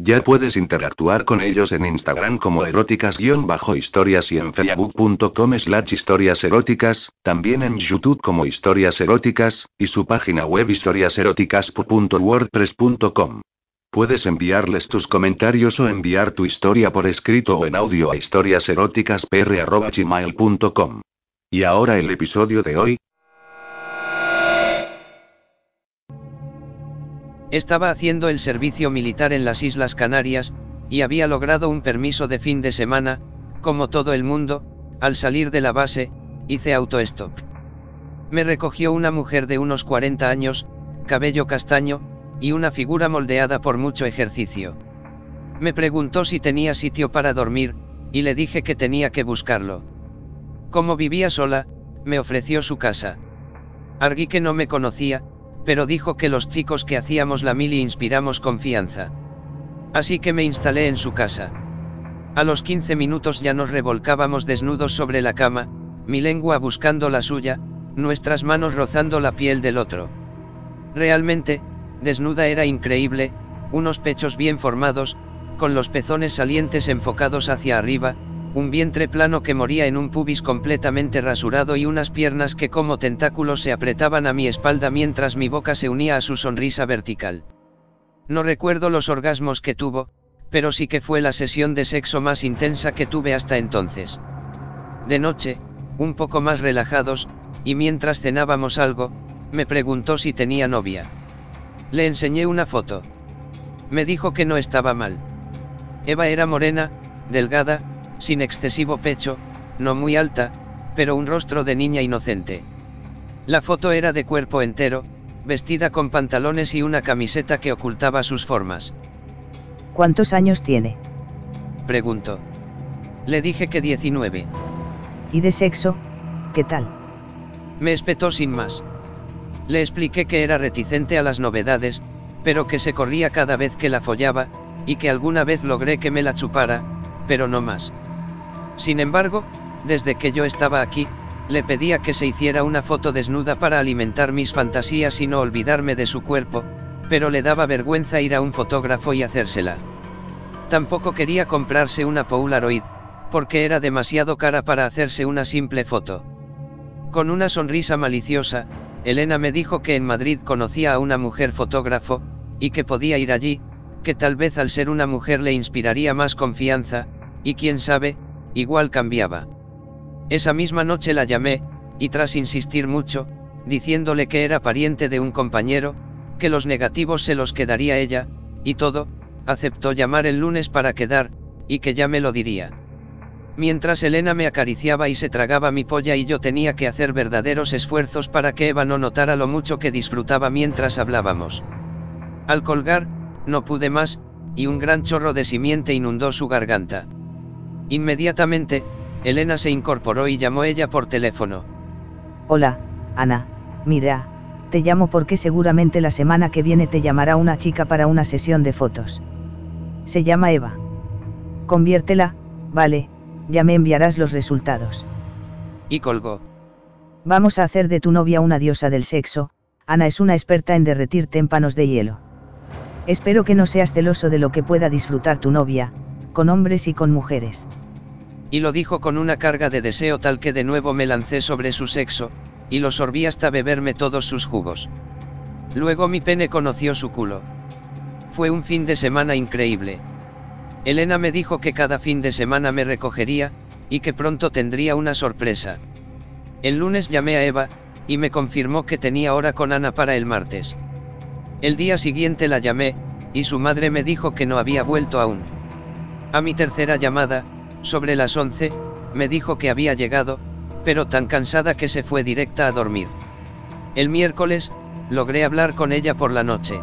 Ya puedes interactuar con ellos en Instagram como eróticas-historias y en facebook.com slash historias eróticas, también en YouTube como historias eróticas, y su página web historiaseróticas.wordpress.com. Puedes enviarles tus comentarios o enviar tu historia por escrito o en audio a historiaseroticaspr.gmail.com. Y ahora el episodio de hoy, Estaba haciendo el servicio militar en las Islas Canarias, y había logrado un permiso de fin de semana, como todo el mundo, al salir de la base, hice autostop. Me recogió una mujer de unos 40 años, cabello castaño, y una figura moldeada por mucho ejercicio. Me preguntó si tenía sitio para dormir, y le dije que tenía que buscarlo. Como vivía sola, me ofreció su casa. Arguí que no me conocía, pero dijo que los chicos que hacíamos la mili inspiramos confianza. Así que me instalé en su casa. A los 15 minutos ya nos revolcábamos desnudos sobre la cama, mi lengua buscando la suya, nuestras manos rozando la piel del otro. Realmente, desnuda era increíble, unos pechos bien formados, con los pezones salientes enfocados hacia arriba, un vientre plano que moría en un pubis completamente rasurado y unas piernas que como tentáculos se apretaban a mi espalda mientras mi boca se unía a su sonrisa vertical. No recuerdo los orgasmos que tuvo, pero sí que fue la sesión de sexo más intensa que tuve hasta entonces. De noche, un poco más relajados, y mientras cenábamos algo, me preguntó si tenía novia. Le enseñé una foto. Me dijo que no estaba mal. Eva era morena, delgada, sin excesivo pecho, no muy alta, pero un rostro de niña inocente. La foto era de cuerpo entero, vestida con pantalones y una camiseta que ocultaba sus formas. ¿Cuántos años tiene? Preguntó. Le dije que 19. ¿Y de sexo? ¿Qué tal? Me espetó sin más. Le expliqué que era reticente a las novedades, pero que se corría cada vez que la follaba, y que alguna vez logré que me la chupara, pero no más. Sin embargo, desde que yo estaba aquí, le pedía que se hiciera una foto desnuda para alimentar mis fantasías y no olvidarme de su cuerpo, pero le daba vergüenza ir a un fotógrafo y hacérsela. Tampoco quería comprarse una Polaroid, porque era demasiado cara para hacerse una simple foto. Con una sonrisa maliciosa, Elena me dijo que en Madrid conocía a una mujer fotógrafo, y que podía ir allí, que tal vez al ser una mujer le inspiraría más confianza, y quién sabe, igual cambiaba. Esa misma noche la llamé, y tras insistir mucho, diciéndole que era pariente de un compañero, que los negativos se los quedaría ella, y todo, aceptó llamar el lunes para quedar, y que ya me lo diría. Mientras Elena me acariciaba y se tragaba mi polla y yo tenía que hacer verdaderos esfuerzos para que Eva no notara lo mucho que disfrutaba mientras hablábamos. Al colgar, no pude más, y un gran chorro de simiente inundó su garganta. Inmediatamente, Elena se incorporó y llamó ella por teléfono. Hola, Ana, mira, te llamo porque seguramente la semana que viene te llamará una chica para una sesión de fotos. Se llama Eva. Conviértela, vale, ya me enviarás los resultados. Y colgó. Vamos a hacer de tu novia una diosa del sexo, Ana es una experta en derretir témpanos de hielo. Espero que no seas celoso de lo que pueda disfrutar tu novia, con hombres y con mujeres. Y lo dijo con una carga de deseo tal que de nuevo me lancé sobre su sexo, y lo sorbí hasta beberme todos sus jugos. Luego mi pene conoció su culo. Fue un fin de semana increíble. Elena me dijo que cada fin de semana me recogería, y que pronto tendría una sorpresa. El lunes llamé a Eva, y me confirmó que tenía hora con Ana para el martes. El día siguiente la llamé, y su madre me dijo que no había vuelto aún. A mi tercera llamada, sobre las 11, me dijo que había llegado, pero tan cansada que se fue directa a dormir. El miércoles, logré hablar con ella por la noche.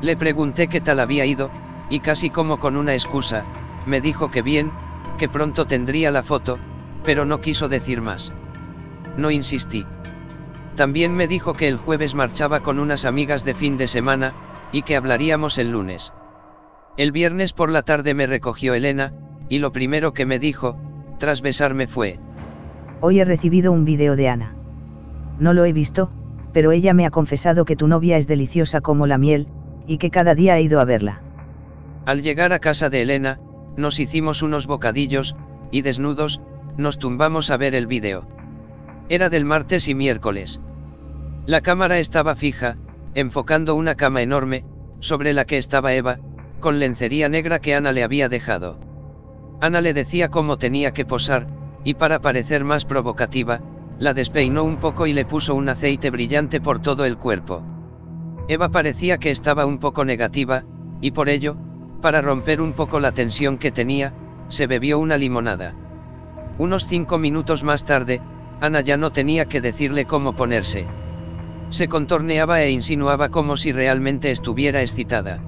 Le pregunté qué tal había ido, y casi como con una excusa, me dijo que bien, que pronto tendría la foto, pero no quiso decir más. No insistí. También me dijo que el jueves marchaba con unas amigas de fin de semana, y que hablaríamos el lunes. El viernes por la tarde me recogió Elena, y lo primero que me dijo, tras besarme fue, Hoy he recibido un vídeo de Ana. No lo he visto, pero ella me ha confesado que tu novia es deliciosa como la miel, y que cada día ha ido a verla. Al llegar a casa de Elena, nos hicimos unos bocadillos, y desnudos, nos tumbamos a ver el vídeo. Era del martes y miércoles. La cámara estaba fija, enfocando una cama enorme, sobre la que estaba Eva, con lencería negra que Ana le había dejado. Ana le decía cómo tenía que posar, y para parecer más provocativa, la despeinó un poco y le puso un aceite brillante por todo el cuerpo. Eva parecía que estaba un poco negativa, y por ello, para romper un poco la tensión que tenía, se bebió una limonada. Unos cinco minutos más tarde, Ana ya no tenía que decirle cómo ponerse. Se contorneaba e insinuaba como si realmente estuviera excitada.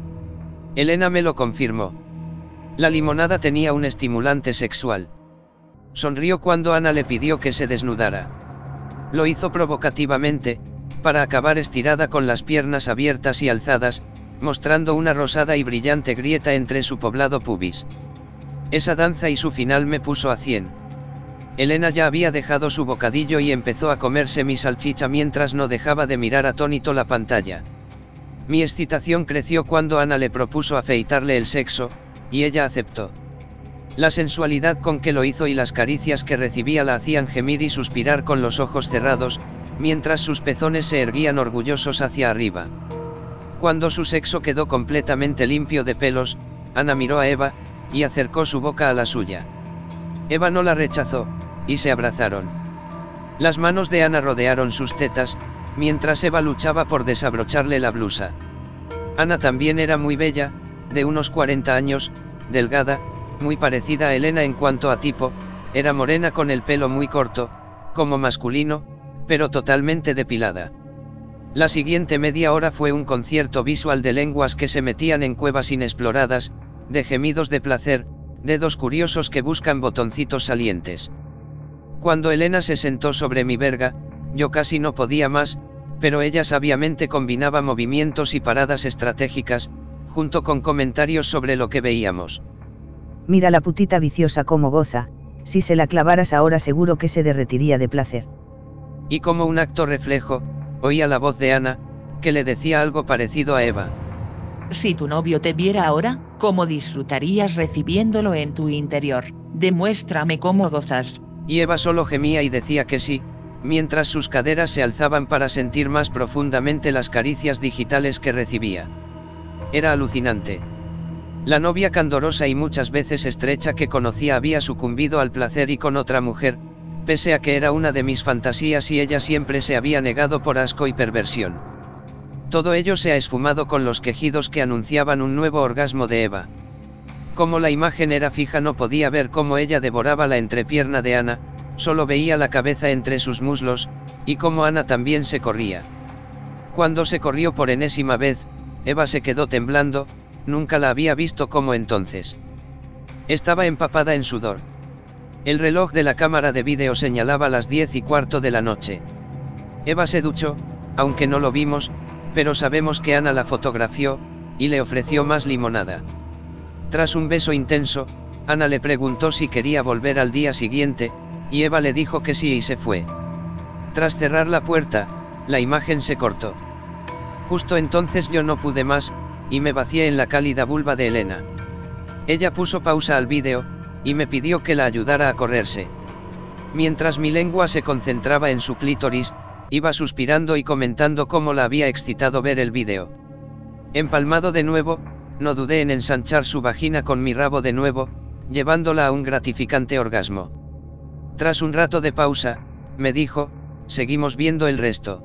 Elena me lo confirmó. La limonada tenía un estimulante sexual. Sonrió cuando Ana le pidió que se desnudara. Lo hizo provocativamente, para acabar estirada con las piernas abiertas y alzadas, mostrando una rosada y brillante grieta entre su poblado pubis. Esa danza y su final me puso a cien. Elena ya había dejado su bocadillo y empezó a comerse mi salchicha mientras no dejaba de mirar atónito la pantalla. Mi excitación creció cuando Ana le propuso afeitarle el sexo, y ella aceptó. La sensualidad con que lo hizo y las caricias que recibía la hacían gemir y suspirar con los ojos cerrados, mientras sus pezones se erguían orgullosos hacia arriba. Cuando su sexo quedó completamente limpio de pelos, Ana miró a Eva, y acercó su boca a la suya. Eva no la rechazó, y se abrazaron. Las manos de Ana rodearon sus tetas, mientras Eva luchaba por desabrocharle la blusa. Ana también era muy bella, de unos 40 años, delgada, muy parecida a Elena en cuanto a tipo, era morena con el pelo muy corto, como masculino, pero totalmente depilada. La siguiente media hora fue un concierto visual de lenguas que se metían en cuevas inexploradas, de gemidos de placer, dedos curiosos que buscan botoncitos salientes. Cuando Elena se sentó sobre mi verga, yo casi no podía más, pero ella sabiamente combinaba movimientos y paradas estratégicas, junto con comentarios sobre lo que veíamos. Mira la putita viciosa como goza, si se la clavaras ahora seguro que se derretiría de placer. Y como un acto reflejo, oía la voz de Ana, que le decía algo parecido a Eva. Si tu novio te viera ahora, ¿cómo disfrutarías recibiéndolo en tu interior? Demuéstrame cómo gozas. Y Eva solo gemía y decía que sí, mientras sus caderas se alzaban para sentir más profundamente las caricias digitales que recibía. Era alucinante. La novia candorosa y muchas veces estrecha que conocía había sucumbido al placer y con otra mujer, pese a que era una de mis fantasías y ella siempre se había negado por asco y perversión. Todo ello se ha esfumado con los quejidos que anunciaban un nuevo orgasmo de Eva. Como la imagen era fija no podía ver cómo ella devoraba la entrepierna de Ana, solo veía la cabeza entre sus muslos, y cómo Ana también se corría. Cuando se corrió por enésima vez, Eva se quedó temblando, nunca la había visto como entonces. Estaba empapada en sudor. El reloj de la cámara de vídeo señalaba las diez y cuarto de la noche. Eva se duchó, aunque no lo vimos, pero sabemos que Ana la fotografió, y le ofreció más limonada. Tras un beso intenso, Ana le preguntó si quería volver al día siguiente, y Eva le dijo que sí y se fue. Tras cerrar la puerta, la imagen se cortó. Justo entonces yo no pude más, y me vacié en la cálida vulva de Elena. Ella puso pausa al vídeo, y me pidió que la ayudara a correrse. Mientras mi lengua se concentraba en su clítoris, iba suspirando y comentando cómo la había excitado ver el vídeo. Empalmado de nuevo, no dudé en ensanchar su vagina con mi rabo de nuevo, llevándola a un gratificante orgasmo. Tras un rato de pausa, me dijo, seguimos viendo el resto.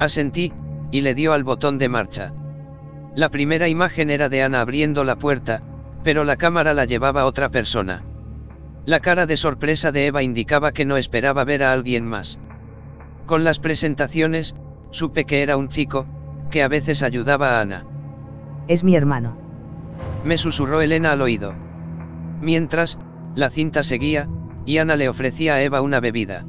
Asentí, y le dio al botón de marcha. La primera imagen era de Ana abriendo la puerta, pero la cámara la llevaba otra persona. La cara de sorpresa de Eva indicaba que no esperaba ver a alguien más. Con las presentaciones, supe que era un chico, que a veces ayudaba a Ana. Es mi hermano. Me susurró Elena al oído. Mientras, la cinta seguía, y Ana le ofrecía a Eva una bebida.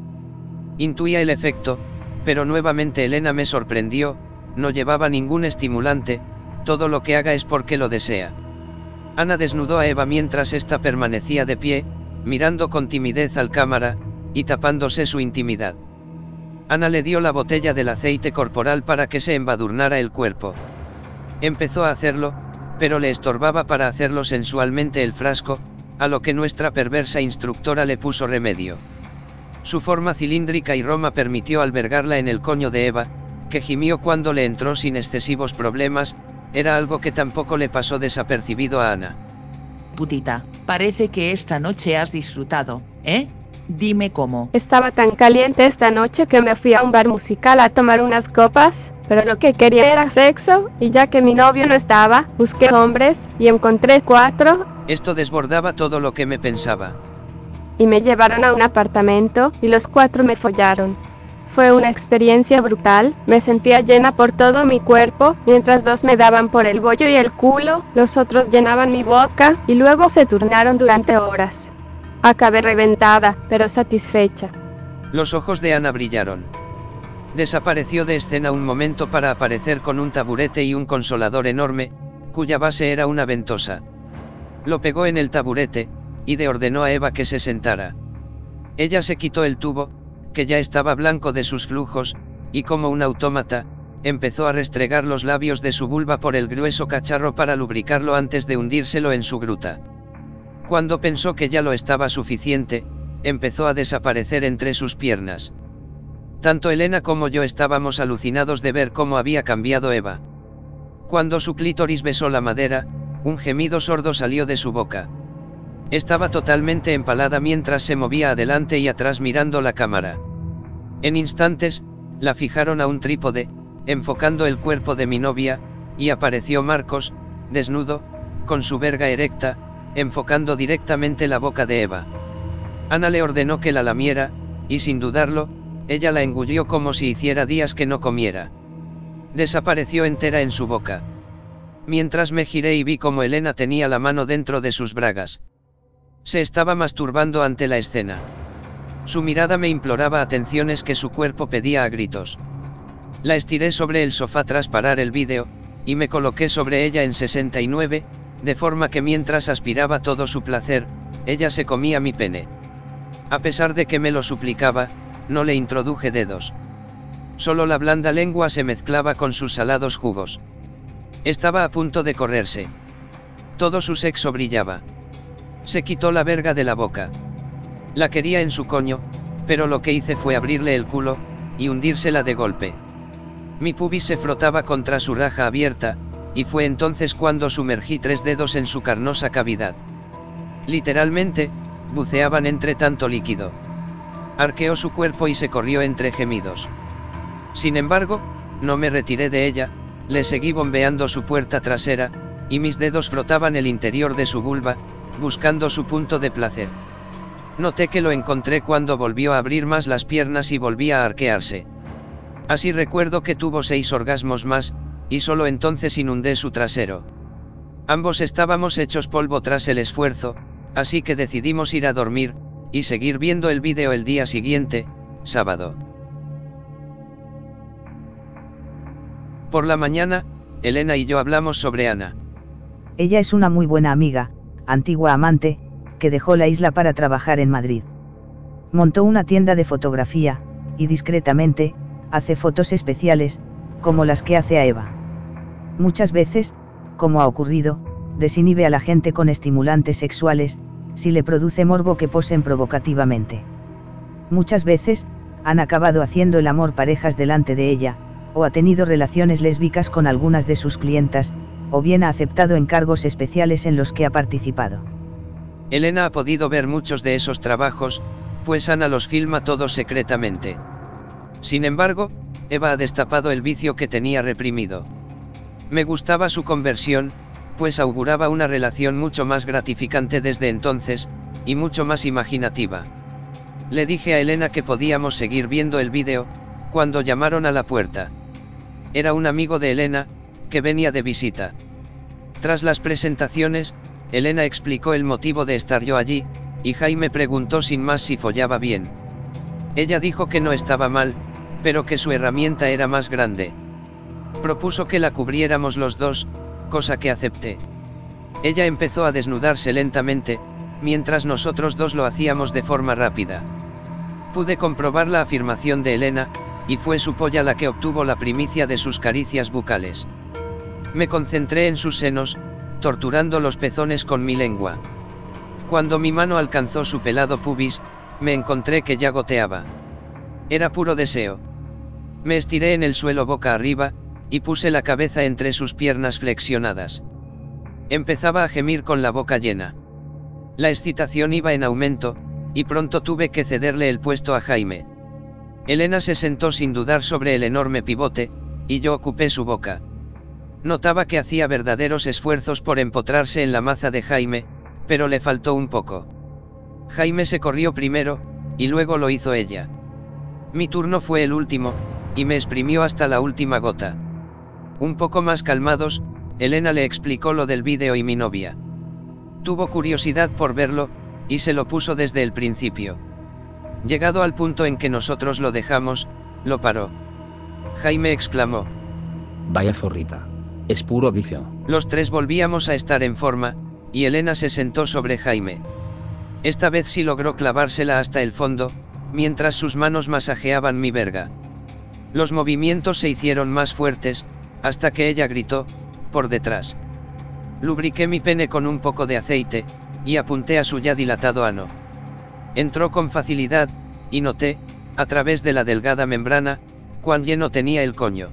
Intuía el efecto, Pero nuevamente Elena me sorprendió, no llevaba ningún estimulante, todo lo que haga es porque lo desea. Ana desnudó a Eva mientras ésta permanecía de pie, mirando con timidez al cámara, y tapándose su intimidad. Ana le dio la botella del aceite corporal para que se embadurnara el cuerpo. Empezó a hacerlo, pero le estorbaba para hacerlo sensualmente el frasco, a lo que nuestra perversa instructora le puso remedio. Su forma cilíndrica y Roma permitió albergarla en el coño de Eva, que gimió cuando le entró sin excesivos problemas, era algo que tampoco le pasó desapercibido a Ana. Putita, parece que esta noche has disfrutado, ¿eh? Dime cómo. Estaba tan caliente esta noche que me fui a un bar musical a tomar unas copas, pero lo que quería era sexo, y ya que mi novio no estaba, busqué hombres, y encontré cuatro. Esto desbordaba todo lo que me pensaba. Y me llevaron a un apartamento, y los cuatro me follaron. Fue una experiencia brutal, me sentía llena por todo mi cuerpo, mientras dos me daban por el bollo y el culo, los otros llenaban mi boca, y luego se turnaron durante horas. Acabé reventada, pero satisfecha. Los ojos de Ana brillaron. Desapareció de escena un momento para aparecer con un taburete y un consolador enorme, cuya base era una ventosa. Lo pegó en el taburete, y de ordenó a Eva que se sentara. Ella se quitó el tubo, que ya estaba blanco de sus flujos, y como un autómata, empezó a restregar los labios de su vulva por el grueso cacharro para lubricarlo antes de hundírselo en su gruta. Cuando pensó que ya lo estaba suficiente, empezó a desaparecer entre sus piernas. Tanto Elena como yo estábamos alucinados de ver cómo había cambiado Eva. Cuando su clítoris besó la madera, un gemido sordo salió de su boca. Estaba totalmente empalada mientras se movía adelante y atrás mirando la cámara. En instantes, la fijaron a un trípode, enfocando el cuerpo de mi novia, y apareció Marcos, desnudo, con su verga erecta, enfocando directamente la boca de Eva. Ana le ordenó que la lamiera, y sin dudarlo, ella la engulló como si hiciera días que no comiera. Desapareció entera en su boca. Mientras me giré y vi como Elena tenía la mano dentro de sus bragas. Se estaba masturbando ante la escena. Su mirada me imploraba atenciones que su cuerpo pedía a gritos. La estiré sobre el sofá tras parar el vídeo, y me coloqué sobre ella en 69, de forma que mientras aspiraba todo su placer, ella se comía mi pene. A pesar de que me lo suplicaba, no le introduje dedos. Solo la blanda lengua se mezclaba con sus salados jugos. Estaba a punto de correrse. Todo su sexo brillaba. Se quitó la verga de la boca. La quería en su coño, pero lo que hice fue abrirle el culo, y hundírsela de golpe. Mi pubis se frotaba contra su raja abierta, y fue entonces cuando sumergí tres dedos en su carnosa cavidad. Literalmente, buceaban entre tanto líquido. Arqueó su cuerpo y se corrió entre gemidos. Sin embargo, no me retiré de ella, le seguí bombeando su puerta trasera, y mis dedos frotaban el interior de su vulva, buscando su punto de placer. Noté que lo encontré cuando volvió a abrir más las piernas y volvía a arquearse. Así recuerdo que tuvo seis orgasmos más, y solo entonces inundé su trasero. Ambos estábamos hechos polvo tras el esfuerzo, así que decidimos ir a dormir, y seguir viendo el vídeo el día siguiente, sábado. Por la mañana, Elena y yo hablamos sobre Ana. Ella es una muy buena amiga, antigua amante, que dejó la isla para trabajar en Madrid. Montó una tienda de fotografía, y discretamente, hace fotos especiales, como las que hace a Eva. Muchas veces, como ha ocurrido, desinhibe a la gente con estimulantes sexuales, si le produce morbo que posen provocativamente. Muchas veces, han acabado haciendo el amor parejas delante de ella, o ha tenido relaciones lésbicas con algunas de sus clientas, o bien ha aceptado encargos especiales en los que ha participado. Elena ha podido ver muchos de esos trabajos, pues Ana los filma todos secretamente. Sin embargo, Eva ha destapado el vicio que tenía reprimido. Me gustaba su conversión, pues auguraba una relación mucho más gratificante desde entonces, y mucho más imaginativa. Le dije a Elena que podíamos seguir viendo el vídeo, cuando llamaron a la puerta. Era un amigo de Elena, que venía de visita. Tras las presentaciones, Elena explicó el motivo de estar yo allí, y Jaime preguntó sin más si follaba bien. Ella dijo que no estaba mal, pero que su herramienta era más grande. Propuso que la cubriéramos los dos, cosa que acepté. Ella empezó a desnudarse lentamente, mientras nosotros dos lo hacíamos de forma rápida. Pude comprobar la afirmación de Elena, y fue su polla la que obtuvo la primicia de sus caricias bucales. Me concentré en sus senos, torturando los pezones con mi lengua. Cuando mi mano alcanzó su pelado pubis, me encontré que ya goteaba. Era puro deseo. Me estiré en el suelo boca arriba, y puse la cabeza entre sus piernas flexionadas. Empezaba a gemir con la boca llena. La excitación iba en aumento, y pronto tuve que cederle el puesto a Jaime. Elena se sentó sin dudar sobre el enorme pivote, y yo ocupé su boca. Notaba que hacía verdaderos esfuerzos por empotrarse en la maza de Jaime, pero le faltó un poco. Jaime se corrió primero, y luego lo hizo ella. Mi turno fue el último, y me exprimió hasta la última gota. Un poco más calmados, Elena le explicó lo del vídeo y mi novia. Tuvo curiosidad por verlo, y se lo puso desde el principio. Llegado al punto en que nosotros lo dejamos, lo paró. Jaime exclamó. Vaya zorrita. Es puro vicio. Los tres volvíamos a estar en forma, y Elena se sentó sobre Jaime. Esta vez sí logró clavársela hasta el fondo, mientras sus manos masajeaban mi verga. Los movimientos se hicieron más fuertes, hasta que ella gritó, por detrás. Lubriqué mi pene con un poco de aceite, y apunté a su ya dilatado ano. Entró con facilidad, y noté, a través de la delgada membrana, cuán lleno tenía el coño.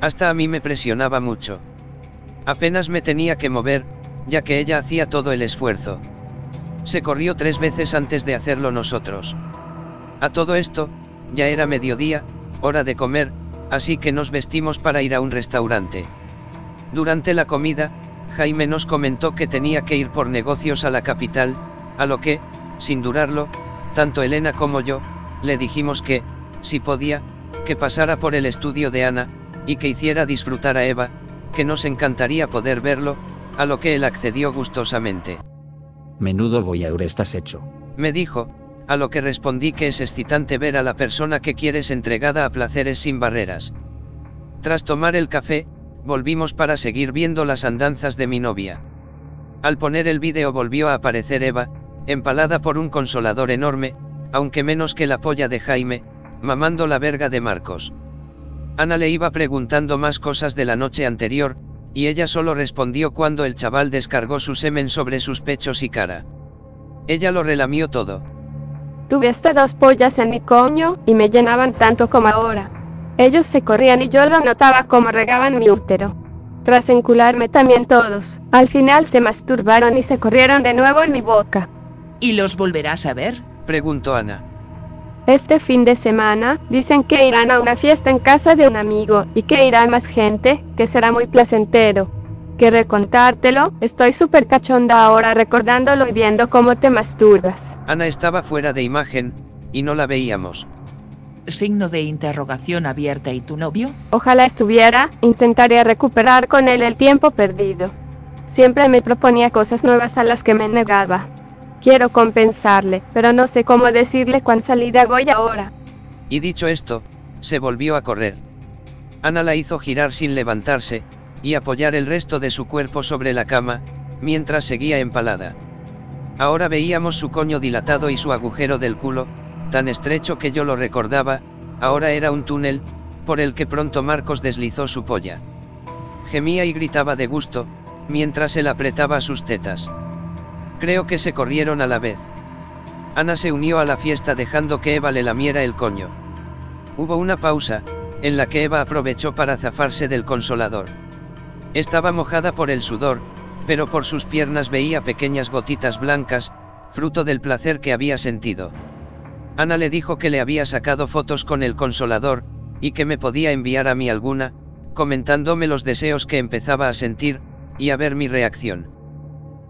Hasta a mí me presionaba mucho. Apenas me tenía que mover, ya que ella hacía todo el esfuerzo. Se corrió tres veces antes de hacerlo nosotros. A todo esto, ya era mediodía, hora de comer, así que nos vestimos para ir a un restaurante. Durante la comida, Jaime nos comentó que tenía que ir por negocios a la capital, a lo que, sin durarlo, tanto Elena como yo, le dijimos que, si podía, que pasara por el estudio de Ana, y que hiciera disfrutar a Eva, que nos encantaría poder verlo, a lo que él accedió gustosamente. Menudo voyeur estás hecho. Me dijo, a lo que respondí que es excitante ver a la persona que quieres entregada a placeres sin barreras. Tras tomar el café, volvimos para seguir viendo las andanzas de mi novia. Al poner el vídeo volvió a aparecer Eva, empalada por un consolador enorme, aunque menos que la polla de Jaime, mamando la verga de Marcos. Ana le iba preguntando más cosas de la noche anterior, y ella solo respondió cuando el chaval descargó su semen sobre sus pechos y cara. Ella lo relamió todo. Tuve hasta dos pollas en mi coño, y me llenaban tanto como ahora. Ellos se corrían y yo lo notaba como regaban mi útero. Tras encularme también todos, al final se masturbaron y se corrieron de nuevo en mi boca. ¿Y los volverás a ver? Preguntó Ana. Este fin de semana, dicen que irán a una fiesta en casa de un amigo, y que irá más gente, que será muy placentero. Que recontártelo, estoy súper cachonda ahora recordándolo y viendo cómo te masturbas. Ana estaba fuera de imagen, y no la veíamos. Signo de interrogación abierta y tu novio? Ojalá estuviera, intentaría recuperar con él el tiempo perdido. Siempre me proponía cosas nuevas a las que me negaba. Quiero compensarle, pero no sé cómo decirle cuán salida voy ahora. Y dicho esto, se volvió a correr. Ana la hizo girar sin levantarse, y apoyar el resto de su cuerpo sobre la cama, mientras seguía empalada. Ahora veíamos su coño dilatado y su agujero del culo, tan estrecho que yo lo recordaba, ahora era un túnel, por el que pronto Marcos deslizó su polla. Gemía y gritaba de gusto, mientras él apretaba sus tetas. Creo que se corrieron a la vez. Ana se unió a la fiesta dejando que Eva le lamiera el coño. Hubo una pausa, en la que Eva aprovechó para zafarse del consolador. Estaba mojada por el sudor, pero por sus piernas veía pequeñas gotitas blancas, fruto del placer que había sentido. Ana le dijo que le había sacado fotos con el consolador, y que me podía enviar a mí alguna, comentándome los deseos que empezaba a sentir, y a ver mi reacción.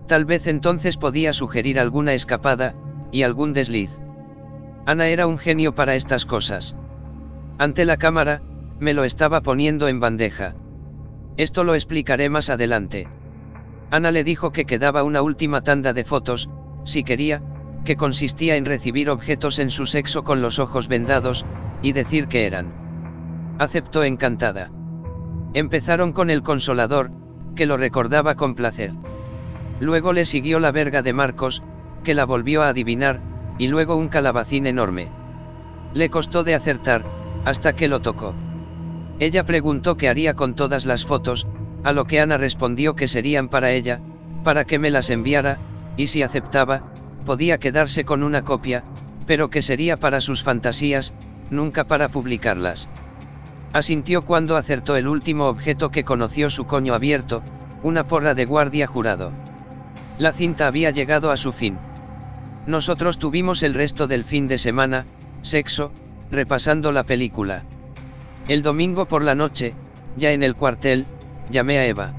Tal vez entonces podía sugerir alguna escapada, y algún desliz. Ana era un genio para estas cosas. Ante la cámara, me lo estaba poniendo en bandeja. Esto lo explicaré más adelante. Ana le dijo que quedaba una última tanda de fotos, si quería, que consistía en recibir objetos en su sexo con los ojos vendados, y decir que eran. Aceptó encantada. Empezaron con el consolador, que lo recordaba con placer. Luego le siguió la verga de Marcos, que la volvió a adivinar, y luego un calabacín enorme. Le costó de acertar, hasta que lo tocó. Ella preguntó qué haría con todas las fotos, a lo que Ana respondió que serían para ella, para que me las enviara, y si aceptaba, podía quedarse con una copia, pero que sería para sus fantasías, nunca para publicarlas. Asintió cuando acertó el último objeto que conoció su coño abierto, una porra de guardia jurado. La cinta había llegado a su fin. Nosotros tuvimos el resto del fin de semana, sexo, repasando la película. El domingo por la noche, ya en el cuartel, llamé a Eva.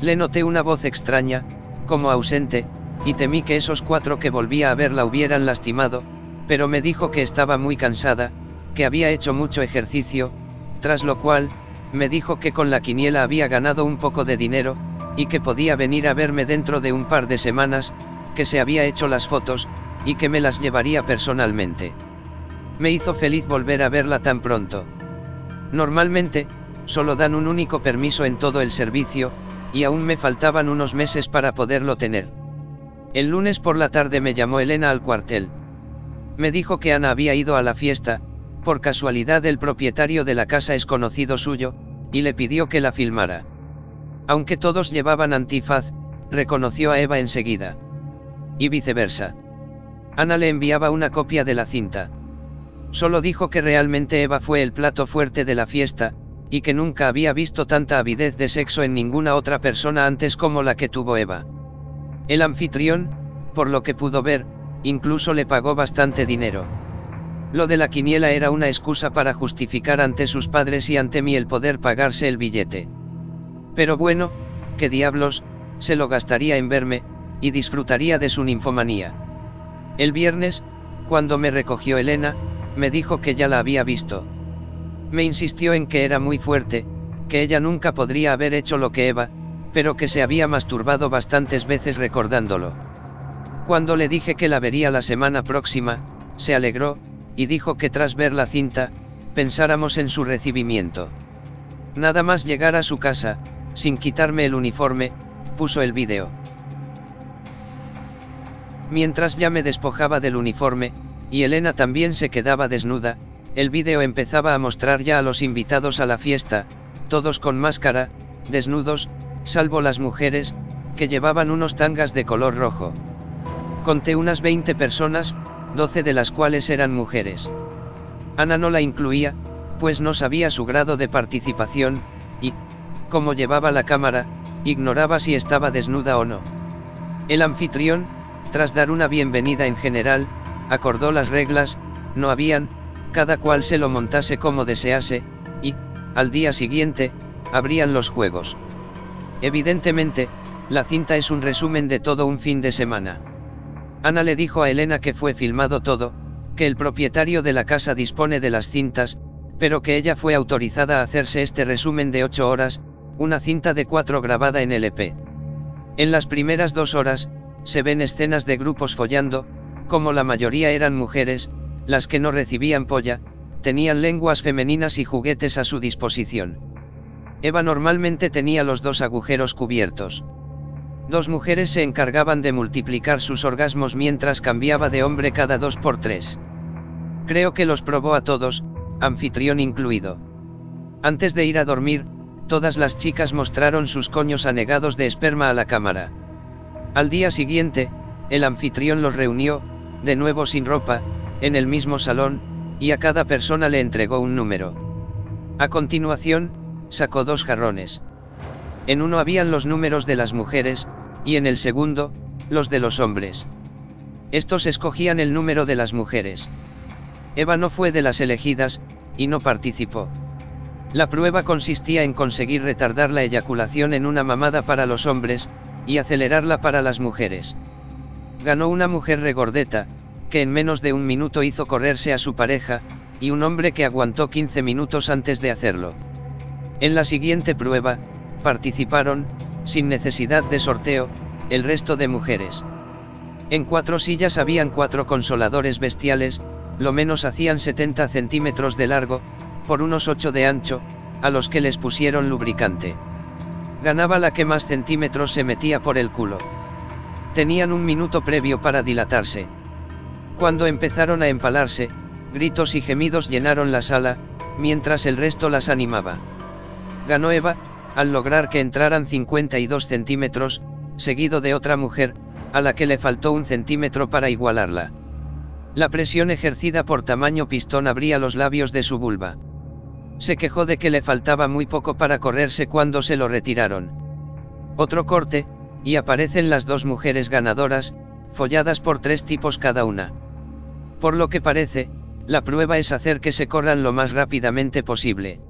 Le noté una voz extraña, como ausente, y temí que esos cuatro que volvía a ver la hubieran lastimado, pero me dijo que estaba muy cansada, que había hecho mucho ejercicio, tras lo cual, me dijo que con la quiniela había ganado un poco de dinero, y que podía venir a verme dentro de un par de semanas, que se había hecho las fotos, y que me las llevaría personalmente. Me hizo feliz volver a verla tan pronto. Normalmente, solo dan un único permiso en todo el servicio, y aún me faltaban unos meses para poderlo tener. El lunes por la tarde me llamó Elena al cuartel. Me dijo que Ana había ido a la fiesta, por casualidad el propietario de la casa es conocido suyo, y le pidió que la filmara. Aunque todos llevaban antifaz, reconoció a Eva enseguida. Y viceversa. Ana le enviaba una copia de la cinta. Solo dijo que realmente Eva fue el plato fuerte de la fiesta, y que nunca había visto tanta avidez de sexo en ninguna otra persona antes como la que tuvo Eva. El anfitrión, por lo que pudo ver, incluso le pagó bastante dinero. Lo de la quiniela era una excusa para justificar ante sus padres y ante mí el poder pagarse el billete. Pero bueno, qué diablos, se lo gastaría en verme, y disfrutaría de su ninfomanía. El viernes, cuando me recogió Elena, me dijo que ya la había visto. Me insistió en que era muy fuerte, que ella nunca podría haber hecho lo que Eva, pero que se había masturbado bastantes veces recordándolo. Cuando le dije que la vería la semana próxima, se alegró, y dijo que tras ver la cinta, pensáramos en su recibimiento. Nada más llegar a su casa, sin quitarme el uniforme, puso el vídeo. Mientras ya me despojaba del uniforme, y Elena también se quedaba desnuda, el vídeo empezaba a mostrar ya a los invitados a la fiesta, todos con máscara, desnudos, salvo las mujeres, que llevaban unos tangas de color rojo. Conté unas 20 personas, 12 de las cuales eran mujeres. Ana no la incluía, pues no sabía su grado de participación, y, como llevaba la cámara, ignoraba si estaba desnuda o no. El anfitrión, tras dar una bienvenida en general, acordó las reglas, no habían, cada cual se lo montase como desease, y, al día siguiente, abrían los juegos. Evidentemente, la cinta es un resumen de todo un fin de semana. Ana le dijo a Elena que fue filmado todo, que el propietario de la casa dispone de las cintas, pero que ella fue autorizada a hacerse este resumen de 8 horas, una cinta de 4 grabada en LP. En las primeras dos horas, se ven escenas de grupos follando, como la mayoría eran mujeres, las que no recibían polla, tenían lenguas femeninas y juguetes a su disposición. Eva normalmente tenía los dos agujeros cubiertos. Dos mujeres se encargaban de multiplicar sus orgasmos mientras cambiaba de hombre cada dos por tres. Creo que los probó a todos, anfitrión incluido. Antes de ir a dormir, todas las chicas mostraron sus coños anegados de esperma a la cámara. Al día siguiente, el anfitrión los reunió, de nuevo sin ropa, en el mismo salón, y a cada persona le entregó un número. A continuación, sacó dos jarrones. En uno habían los números de las mujeres, y en el segundo, los de los hombres. Estos escogían el número de las mujeres. Eva no fue de las elegidas, y no participó. La prueba consistía en conseguir retardar la eyaculación en una mamada para los hombres, y acelerarla para las mujeres. Ganó una mujer regordeta, que en menos de un minuto hizo correrse a su pareja, y un hombre que aguantó 15 minutos antes de hacerlo. En la siguiente prueba, participaron, sin necesidad de sorteo, el resto de mujeres. En cuatro sillas habían cuatro consoladores bestiales, lo menos hacían 70 centímetros de largo, por unos 8 de ancho, a los que les pusieron lubricante. Ganaba la que más centímetros se metía por el culo. Tenían un minuto previo para dilatarse. Cuando empezaron a empalarse, gritos y gemidos llenaron la sala, mientras el resto las animaba. Ganó Eva, al lograr que entraran 52 centímetros, seguido de otra mujer, a la que le faltó un centímetro para igualarla. La presión ejercida por tamaño pistón abría los labios de su vulva. Se quejó de que le faltaba muy poco para correrse cuando se lo retiraron. Otro corte, y aparecen las dos mujeres ganadoras, folladas por tres tipos cada una. Por lo que parece, la prueba es hacer que se corran lo más rápidamente posible.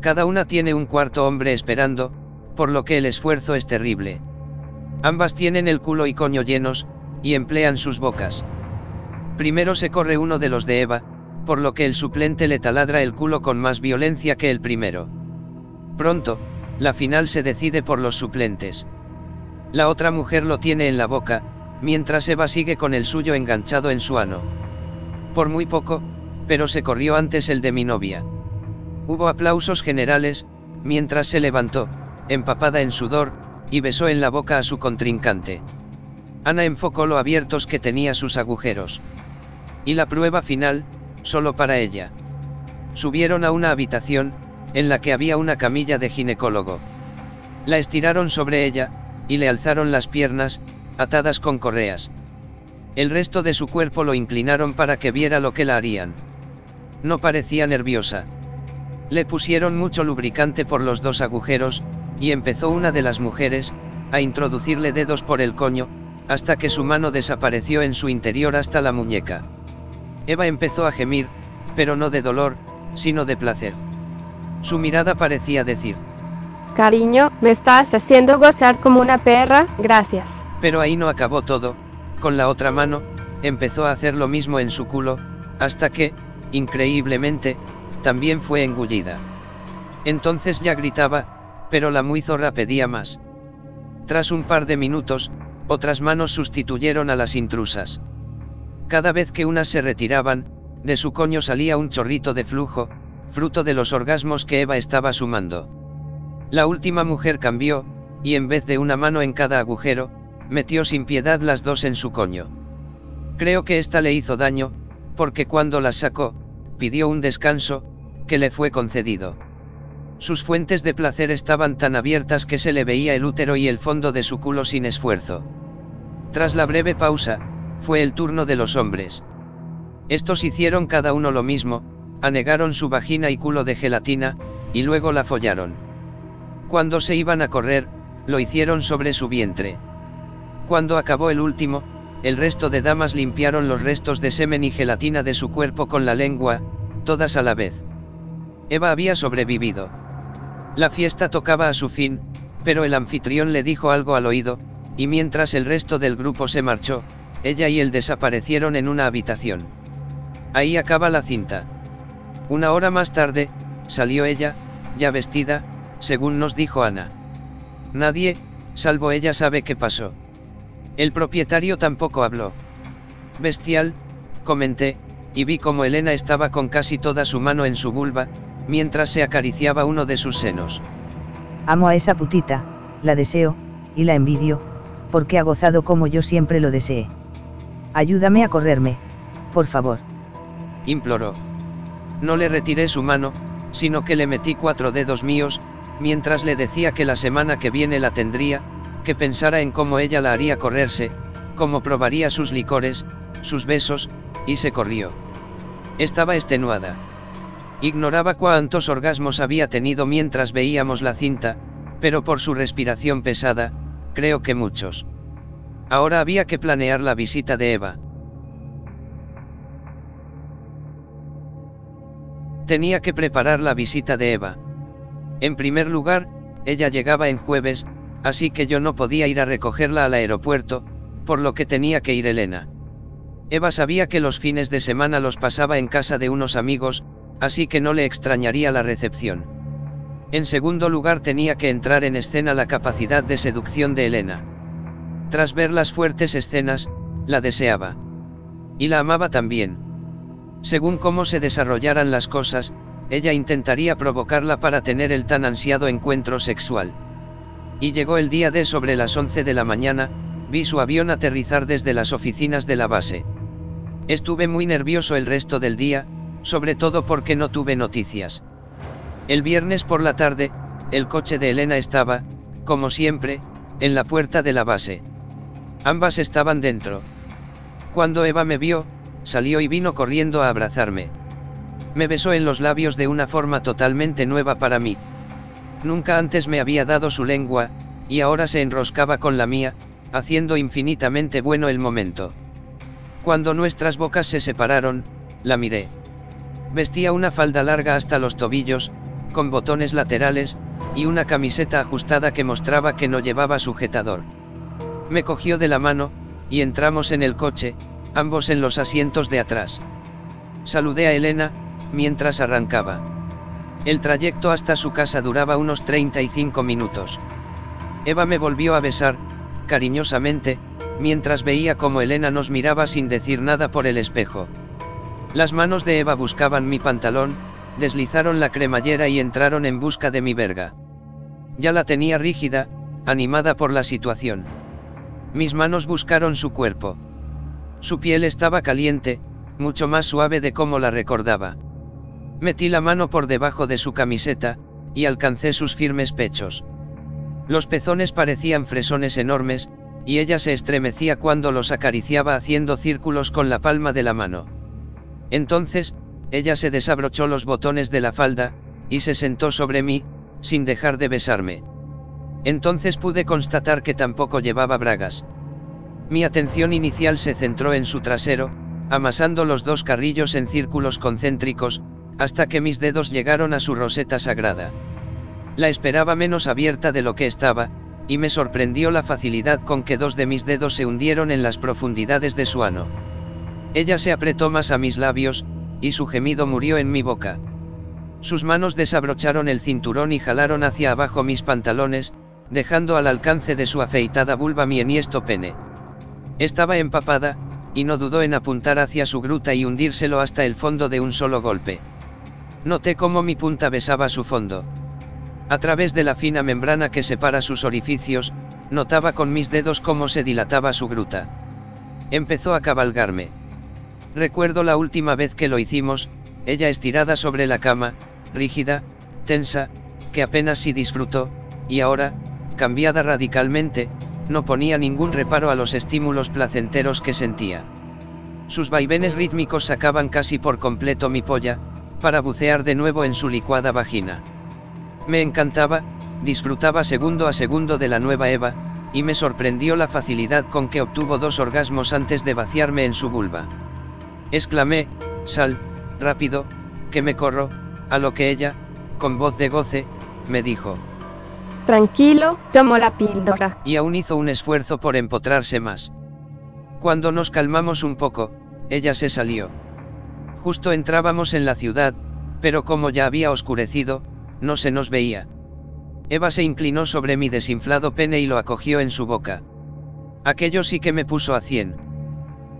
Cada una tiene un cuarto hombre esperando, por lo que el esfuerzo es terrible. Ambas tienen el culo y coño llenos, y emplean sus bocas. Primero se corre uno de los de Eva, por lo que el suplente le taladra el culo con más violencia que el primero. Pronto, la final se decide por los suplentes. La otra mujer lo tiene en la boca, mientras Eva sigue con el suyo enganchado en su ano. Por muy poco, pero se corrió antes el de mi novia. Hubo aplausos generales, mientras se levantó, empapada en sudor, y besó en la boca a su contrincante. Ana enfocó lo abiertos que tenía sus agujeros. Y la prueba final, solo para ella. Subieron a una habitación, en la que había una camilla de ginecólogo. La estiraron sobre ella, y le alzaron las piernas, atadas con correas. El resto de su cuerpo lo inclinaron para que viera lo que la harían. No parecía nerviosa. Le pusieron mucho lubricante por los dos agujeros, y empezó una de las mujeres, a introducirle dedos por el coño, hasta que su mano desapareció en su interior hasta la muñeca. Eva empezó a gemir, pero no de dolor, sino de placer. Su mirada parecía decir, Cariño, me estás haciendo gozar como una perra, gracias. Pero ahí no acabó todo, con la otra mano, empezó a hacer lo mismo en su culo, hasta que, increíblemente, también fue engullida. Entonces ya gritaba, pero la muy zorra pedía más. Tras un par de minutos, otras manos sustituyeron a las intrusas. Cada vez que unas se retiraban, de su coño salía un chorrito de flujo, fruto de los orgasmos que Eva estaba sumando. La última mujer cambió, y en vez de una mano en cada agujero, metió sin piedad las dos en su coño. Creo que esta le hizo daño, porque cuando las sacó, pidió un descanso, que le fue concedido. Sus fuentes de placer estaban tan abiertas que se le veía el útero y el fondo de su culo sin esfuerzo. Tras la breve pausa, fue el turno de los hombres. Estos hicieron cada uno lo mismo, anegaron su vagina y culo de gelatina, y luego la follaron. Cuando se iban a correr, lo hicieron sobre su vientre. Cuando acabó el último, el resto de damas limpiaron los restos de semen y gelatina de su cuerpo con la lengua, todas a la vez. Eva había sobrevivido. La fiesta tocaba a su fin, pero el anfitrión le dijo algo al oído, y mientras el resto del grupo se marchó, ella y él desaparecieron en una habitación. Ahí acaba la cinta. Una hora más tarde, salió ella, ya vestida, según nos dijo Ana. Nadie, salvo ella sabe qué pasó. El propietario tampoco habló. Bestial, comenté, y vi como Elena estaba con casi toda su mano en su vulva, mientras se acariciaba uno de sus senos. Amo a esa putita, la deseo, y la envidio, porque ha gozado como yo siempre lo deseé. Ayúdame a correrme, por favor. Imploró. No le retiré su mano, sino que le metí cuatro dedos míos, mientras le decía que la semana que viene la tendría, que pensara en cómo ella la haría correrse, cómo probaría sus licores, sus besos, y se corrió. Estaba extenuada. Ignoraba cuántos orgasmos había tenido mientras veíamos la cinta, pero por su respiración pesada, creo que muchos. Ahora había que planear la visita de Eva. Tenía que preparar la visita de Eva. En primer lugar, ella llegaba en jueves, así que yo no podía ir a recogerla al aeropuerto, por lo que tenía que ir Elena. Eva sabía que los fines de semana los pasaba en casa de unos amigos, así que no le extrañaría la recepción. En segundo lugar tenía que entrar en escena la capacidad de seducción de Elena. Tras ver las fuertes escenas, la deseaba. Y la amaba también. Según cómo se desarrollaran las cosas, ella intentaría provocarla para tener el tan ansiado encuentro sexual. Y llegó el día de sobre las 11 de la mañana, vi su avión aterrizar desde las oficinas de la base. Estuve muy nervioso el resto del día, sobre todo porque no tuve noticias. El viernes por la tarde, el coche de Elena estaba, como siempre, en la puerta de la base. Ambas estaban dentro. Cuando Eva me vio, salió y vino corriendo a abrazarme. Me besó en los labios de una forma totalmente nueva para mí. Nunca antes me había dado su lengua, y ahora se enroscaba con la mía, haciendo infinitamente bueno el momento. Cuando nuestras bocas se separaron, la miré. Vestía una falda larga hasta los tobillos, con botones laterales, y una camiseta ajustada que mostraba que no llevaba sujetador. Me cogió de la mano, y entramos en el coche, ambos en los asientos de atrás. Saludé a Elena, mientras arrancaba. El trayecto hasta su casa duraba unos 35 minutos. Eva me volvió a besar, cariñosamente, mientras veía cómo Elena nos miraba sin decir nada por el espejo. Las manos de Eva buscaban mi pantalón, deslizaron la cremallera y entraron en busca de mi verga. Ya la tenía rígida, animada por la situación. Mis manos buscaron su cuerpo. Su piel estaba caliente, mucho más suave de como la recordaba. Metí la mano por debajo de su camiseta, y alcancé sus firmes pechos. Los pezones parecían fresones enormes, y ella se estremecía cuando los acariciaba haciendo círculos con la palma de la mano. Entonces, ella se desabrochó los botones de la falda, y se sentó sobre mí, sin dejar de besarme. Entonces pude constatar que tampoco llevaba bragas. Mi atención inicial se centró en su trasero, amasando los dos carrillos en círculos concéntricos, hasta que mis dedos llegaron a su roseta sagrada. La esperaba menos abierta de lo que estaba, y me sorprendió la facilidad con que dos de mis dedos se hundieron en las profundidades de su ano. Ella se apretó más a mis labios, y su gemido murió en mi boca. Sus manos desabrocharon el cinturón y jalaron hacia abajo mis pantalones, dejando al alcance de su afeitada vulva mi enhiesto pene. Estaba empapada, y no dudó en apuntar hacia su gruta y hundírselo hasta el fondo de un solo golpe. Noté cómo mi punta besaba su fondo. A través de la fina membrana que separa sus orificios, notaba con mis dedos cómo se dilataba su gruta. Empezó a cabalgarme. Recuerdo la última vez que lo hicimos, ella estirada sobre la cama, rígida, tensa, que apenas si disfrutó, y ahora, cambiada radicalmente, no ponía ningún reparo a los estímulos placenteros que sentía. Sus vaivenes rítmicos sacaban casi por completo mi polla, para bucear de nuevo en su licuada vagina. Me encantaba, disfrutaba segundo a segundo de la nueva Eva, y me sorprendió la facilidad con que obtuvo dos orgasmos antes de vaciarme en su vulva. Exclamé, sal, rápido, que me corro, a lo que ella, con voz de goce, me dijo. Tranquilo, tomo la píldora. Y aún hizo un esfuerzo por empotrarse más. Cuando nos calmamos un poco, ella se salió. Justo entrábamos en la ciudad, pero como ya había oscurecido, no se nos veía. Eva se inclinó sobre mi desinflado pene y lo acogió en su boca. Aquello sí que me puso a cien.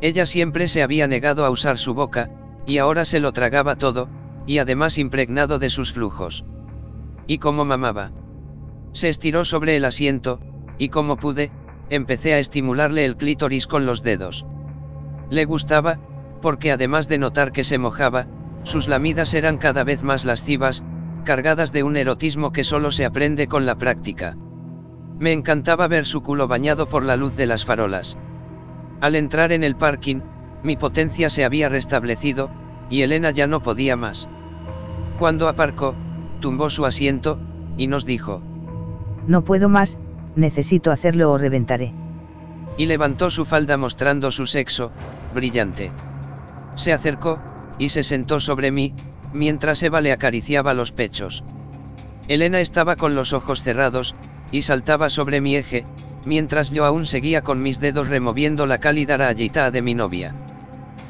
Ella siempre se había negado a usar su boca, y ahora se lo tragaba todo, y además impregnado de sus flujos. Y como mamaba. Se estiró sobre el asiento, y como pude, empecé a estimularle el clítoris con los dedos. Le gustaba, porque además de notar que se mojaba, sus lamidas eran cada vez más lascivas, cargadas de un erotismo que solo se aprende con la práctica. Me encantaba ver su culo bañado por la luz de las farolas. Al entrar en el parking, mi potencia se había restablecido, y Elena ya no podía más. Cuando aparcó, tumbó su asiento, y nos dijo, no puedo más, necesito hacerlo o reventaré. Y levantó su falda mostrando su sexo, brillante. Se acercó, y se sentó sobre mí, mientras Eva le acariciaba los pechos. Elena estaba con los ojos cerrados, y saltaba sobre mi eje, mientras yo aún seguía con mis dedos removiendo la cálida rayita de mi novia.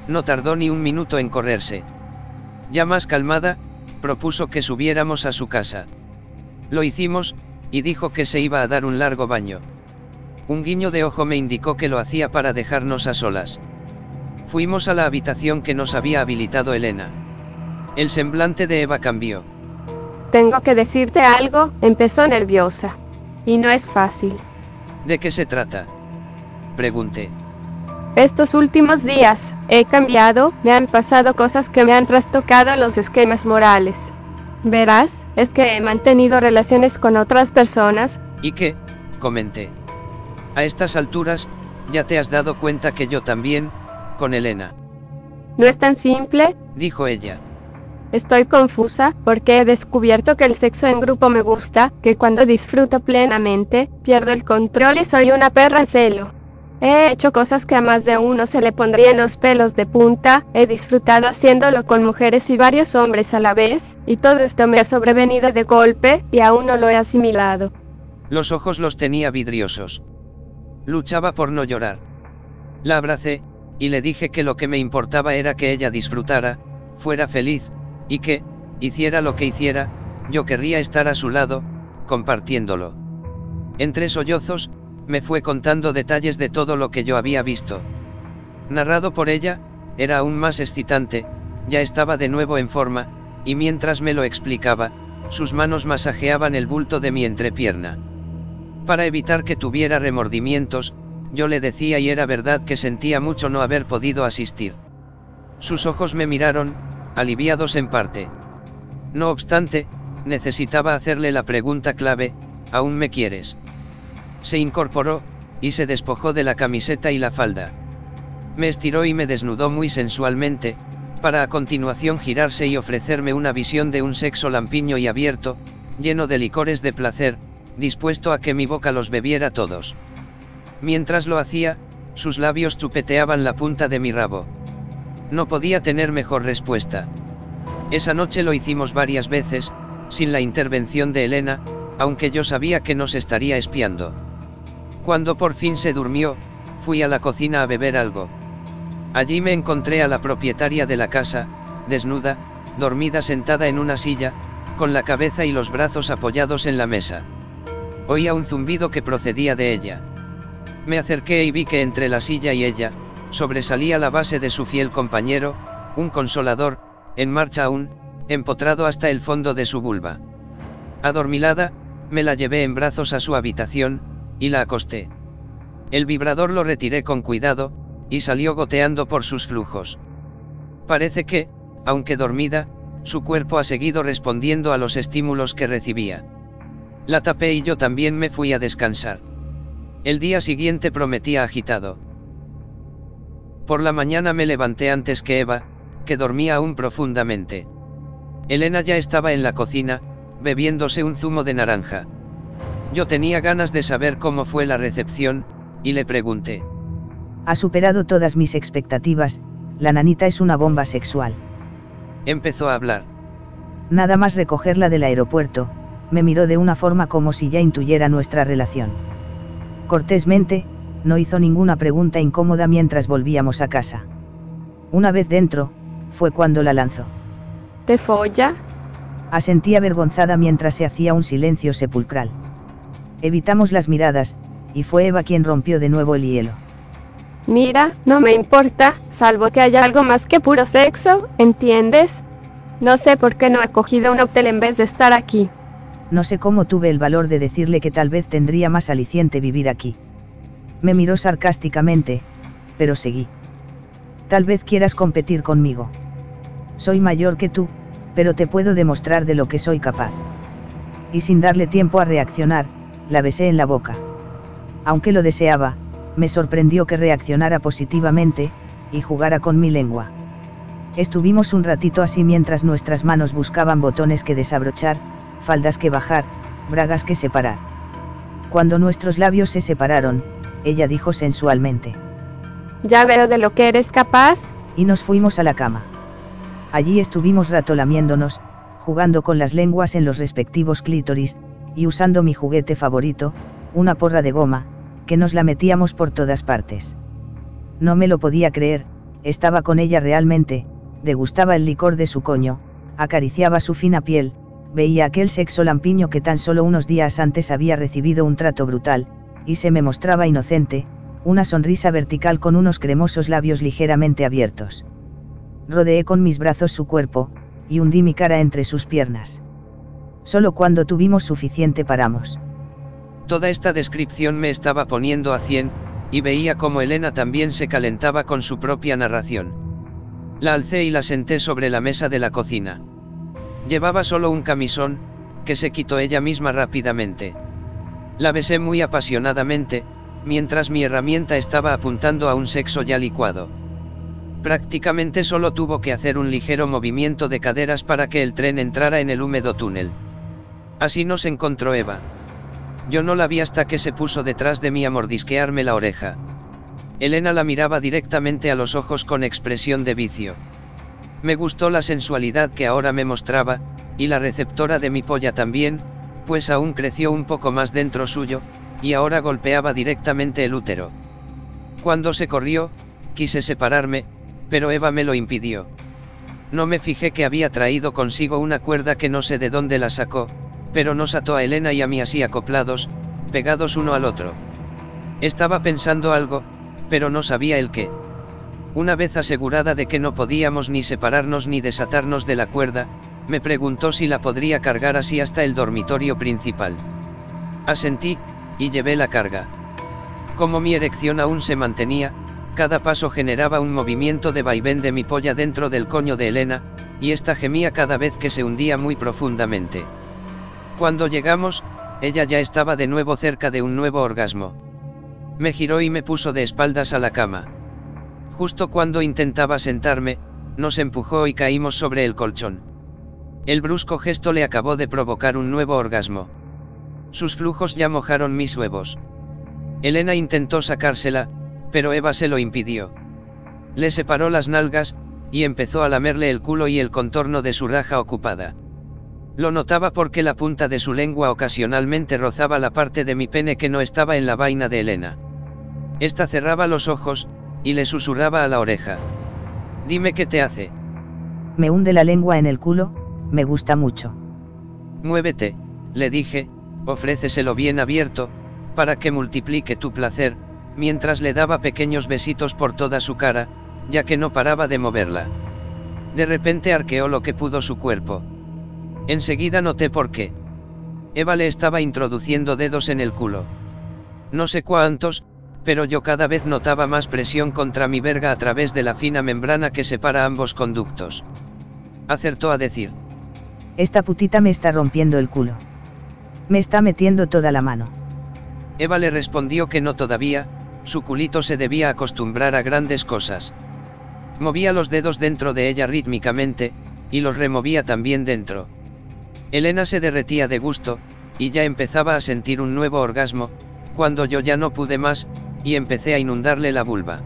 No tardó ni un minuto en correrse. Ya más calmada, propuso que subiéramos a su casa. Lo hicimos, y dijo que se iba a dar un largo baño. Un guiño de ojo me indicó que lo hacía para dejarnos a solas. Fuimos a la habitación que nos había habilitado Elena. El semblante de Eva cambió. Tengo que decirte algo, empezó nerviosa. Y no es fácil. ¿De qué se trata? Pregunté. Estos últimos días, he cambiado, me han pasado cosas que me han trastocado los esquemas morales. Verás, es que he mantenido relaciones con otras personas. ¿Y qué? Comenté. A estas alturas, ya te has dado cuenta que yo también, con Elena. No es tan simple, dijo ella. Estoy confusa, porque he descubierto que el sexo en grupo me gusta, que cuando disfruto plenamente, pierdo el control y soy una perra en celo. He hecho cosas que a más de uno se le pondrían los pelos de punta, he disfrutado haciéndolo con mujeres y varios hombres a la vez, y todo esto me ha sobrevenido de golpe, y aún no lo he asimilado. Los ojos los tenía vidriosos. Luchaba por no llorar. La abracé, y le dije que lo que me importaba era que ella disfrutara, fuera feliz, y que, hiciera lo que hiciera, yo querría estar a su lado, compartiéndolo. Entre sollozos, me fue contando detalles de todo lo que yo había visto. Narrado por ella, era aún más excitante, ya estaba de nuevo en forma, y mientras me lo explicaba, sus manos masajeaban el bulto de mi entrepierna. Para evitar que tuviera remordimientos, yo le decía y era verdad que sentía mucho no haber podido asistir. Sus ojos me miraron, aliviados en parte. No obstante, necesitaba hacerle la pregunta clave, ¿aún me quieres? Se incorporó, y se despojó de la camiseta y la falda. Me estiró y me desnudó muy sensualmente, para a continuación girarse y ofrecerme una visión de un sexo lampiño y abierto, lleno de licores de placer, dispuesto a que mi boca los bebiera todos. Mientras lo hacía, sus labios chupeteaban la punta de mi rabo. No podía tener mejor respuesta. Esa noche lo hicimos varias veces, sin la intervención de Elena, aunque yo sabía que nos estaría espiando. Cuando por fin se durmió, fui a la cocina a beber algo. Allí me encontré a la propietaria de la casa, desnuda, dormida sentada en una silla, con la cabeza y los brazos apoyados en la mesa. Oía un zumbido que procedía de ella. Me acerqué y vi que entre la silla y ella, sobresalía la base de su fiel compañero, un consolador, en marcha aún, empotrado hasta el fondo de su vulva. Adormilada, me la llevé en brazos a su habitación, y la acosté. El vibrador lo retiré con cuidado, y salió goteando por sus flujos. Parece que, aunque dormida, su cuerpo ha seguido respondiendo a los estímulos que recibía. La tapé y yo también me fui a descansar. El día siguiente prometía agitado. Por la mañana me levanté antes que Eva, que dormía aún profundamente. Elena ya estaba en la cocina, bebiéndose un zumo de naranja. Yo tenía ganas de saber cómo fue la recepción, y le pregunté. Ha superado todas mis expectativas, la nanita es una bomba sexual. Empezó a hablar. Nada más recogerla del aeropuerto, me miró de una forma como si ya intuyera nuestra relación. Cortésmente, no hizo ninguna pregunta incómoda mientras volvíamos a casa. Una vez dentro, fue cuando la lanzó. ¿Te folla? Asentí avergonzada mientras se hacía un silencio sepulcral. Evitamos las miradas, y fue Eva quien rompió de nuevo el hielo. Mira, no me importa, salvo que haya algo más que puro sexo, ¿entiendes? No sé por qué no he cogido un hotel en vez de estar aquí. No sé cómo tuve el valor de decirle que tal vez tendría más aliciente vivir aquí. Me miró sarcásticamente, pero seguí. Tal vez quieras competir conmigo. Soy mayor que tú, pero te puedo demostrar de lo que soy capaz. Y sin darle tiempo a reaccionar, la besé en la boca. Aunque lo deseaba, me sorprendió que reaccionara positivamente, y jugara con mi lengua. Estuvimos un ratito así mientras nuestras manos buscaban botones que desabrochar, faldas que bajar, bragas que separar. Cuando nuestros labios se separaron, ella dijo sensualmente. Ya veo de lo que eres capaz. Y nos fuimos a la cama. Allí estuvimos rato lamiéndonos, jugando con las lenguas en los respectivos clítoris, y usando mi juguete favorito, una porra de goma, que nos la metíamos por todas partes. No me lo podía creer, estaba con ella realmente, degustaba el licor de su coño, acariciaba su fina piel, veía aquel sexo lampiño que tan solo unos días antes había recibido un trato brutal, y se me mostraba inocente, una sonrisa vertical con unos cremosos labios ligeramente abiertos. Rodeé con mis brazos su cuerpo, y hundí mi cara entre sus piernas. Solo cuando tuvimos suficiente paramos. Toda esta descripción me estaba poniendo a cien, y veía como Elena también se calentaba con su propia narración. La alcé y la senté sobre la mesa de la cocina. Llevaba solo un camisón, que se quitó ella misma rápidamente. La besé muy apasionadamente, mientras mi herramienta estaba apuntando a un sexo ya licuado. Prácticamente solo tuvo que hacer un ligero movimiento de caderas para que el tren entrara en el húmedo túnel. Así nos encontró Eva. Yo no la vi hasta que se puso detrás de mí a mordisquearme la oreja. Elena la miraba directamente a los ojos con expresión de vicio. Me gustó la sensualidad que ahora me mostraba, y la receptora de mi polla también, pues aún creció un poco más dentro suyo, y ahora golpeaba directamente el útero. Cuando se corrió, quise separarme, pero Eva me lo impidió. No me fijé que había traído consigo una cuerda que no sé de dónde la sacó, pero nos ató a Elena y a mí así acoplados, pegados uno al otro. Estaba pensando algo, pero no sabía el qué. Una vez asegurada de que no podíamos ni separarnos ni desatarnos de la cuerda, me preguntó si la podría cargar así hasta el dormitorio principal. Asentí, y llevé la carga. Como mi erección aún se mantenía, cada paso generaba un movimiento de vaivén de mi polla dentro del coño de Elena, y esta gemía cada vez que se hundía muy profundamente. Cuando llegamos, ella ya estaba de nuevo cerca de un nuevo orgasmo. Me giró y me puso de espaldas a la cama. Justo cuando intentaba sentarme, nos empujó y caímos sobre el colchón. El brusco gesto le acabó de provocar un nuevo orgasmo. Sus flujos ya mojaron mis huevos. Elena intentó sacársela, pero Eva se lo impidió. Le separó las nalgas, y empezó a lamerle el culo y el contorno de su raja ocupada. Lo notaba porque la punta de su lengua ocasionalmente rozaba la parte de mi pene que no estaba en la vaina de Elena. Esta cerraba los ojos, y le susurraba a la oreja. Dime qué te hace. Me hunde la lengua en el culo, me gusta mucho. Muévete, le dije, ofréceselo bien abierto, para que multiplique tu placer, mientras le daba pequeños besitos por toda su cara, ya que no paraba de moverla. De repente arqueó lo que pudo su cuerpo. Enseguida noté por qué. Eva le estaba introduciendo dedos en el culo. No sé cuántos, pero yo cada vez notaba más presión contra mi verga a través de la fina membrana que separa ambos conductos. Acertó a decir. Esta putita me está rompiendo el culo. Me está metiendo toda la mano. Eva le respondió que no todavía, su culito se debía acostumbrar a grandes cosas. Movía los dedos dentro de ella rítmicamente, y los removía también dentro. Elena se derretía de gusto, y ya empezaba a sentir un nuevo orgasmo, cuando yo ya no pude más, y empecé a inundarle la vulva.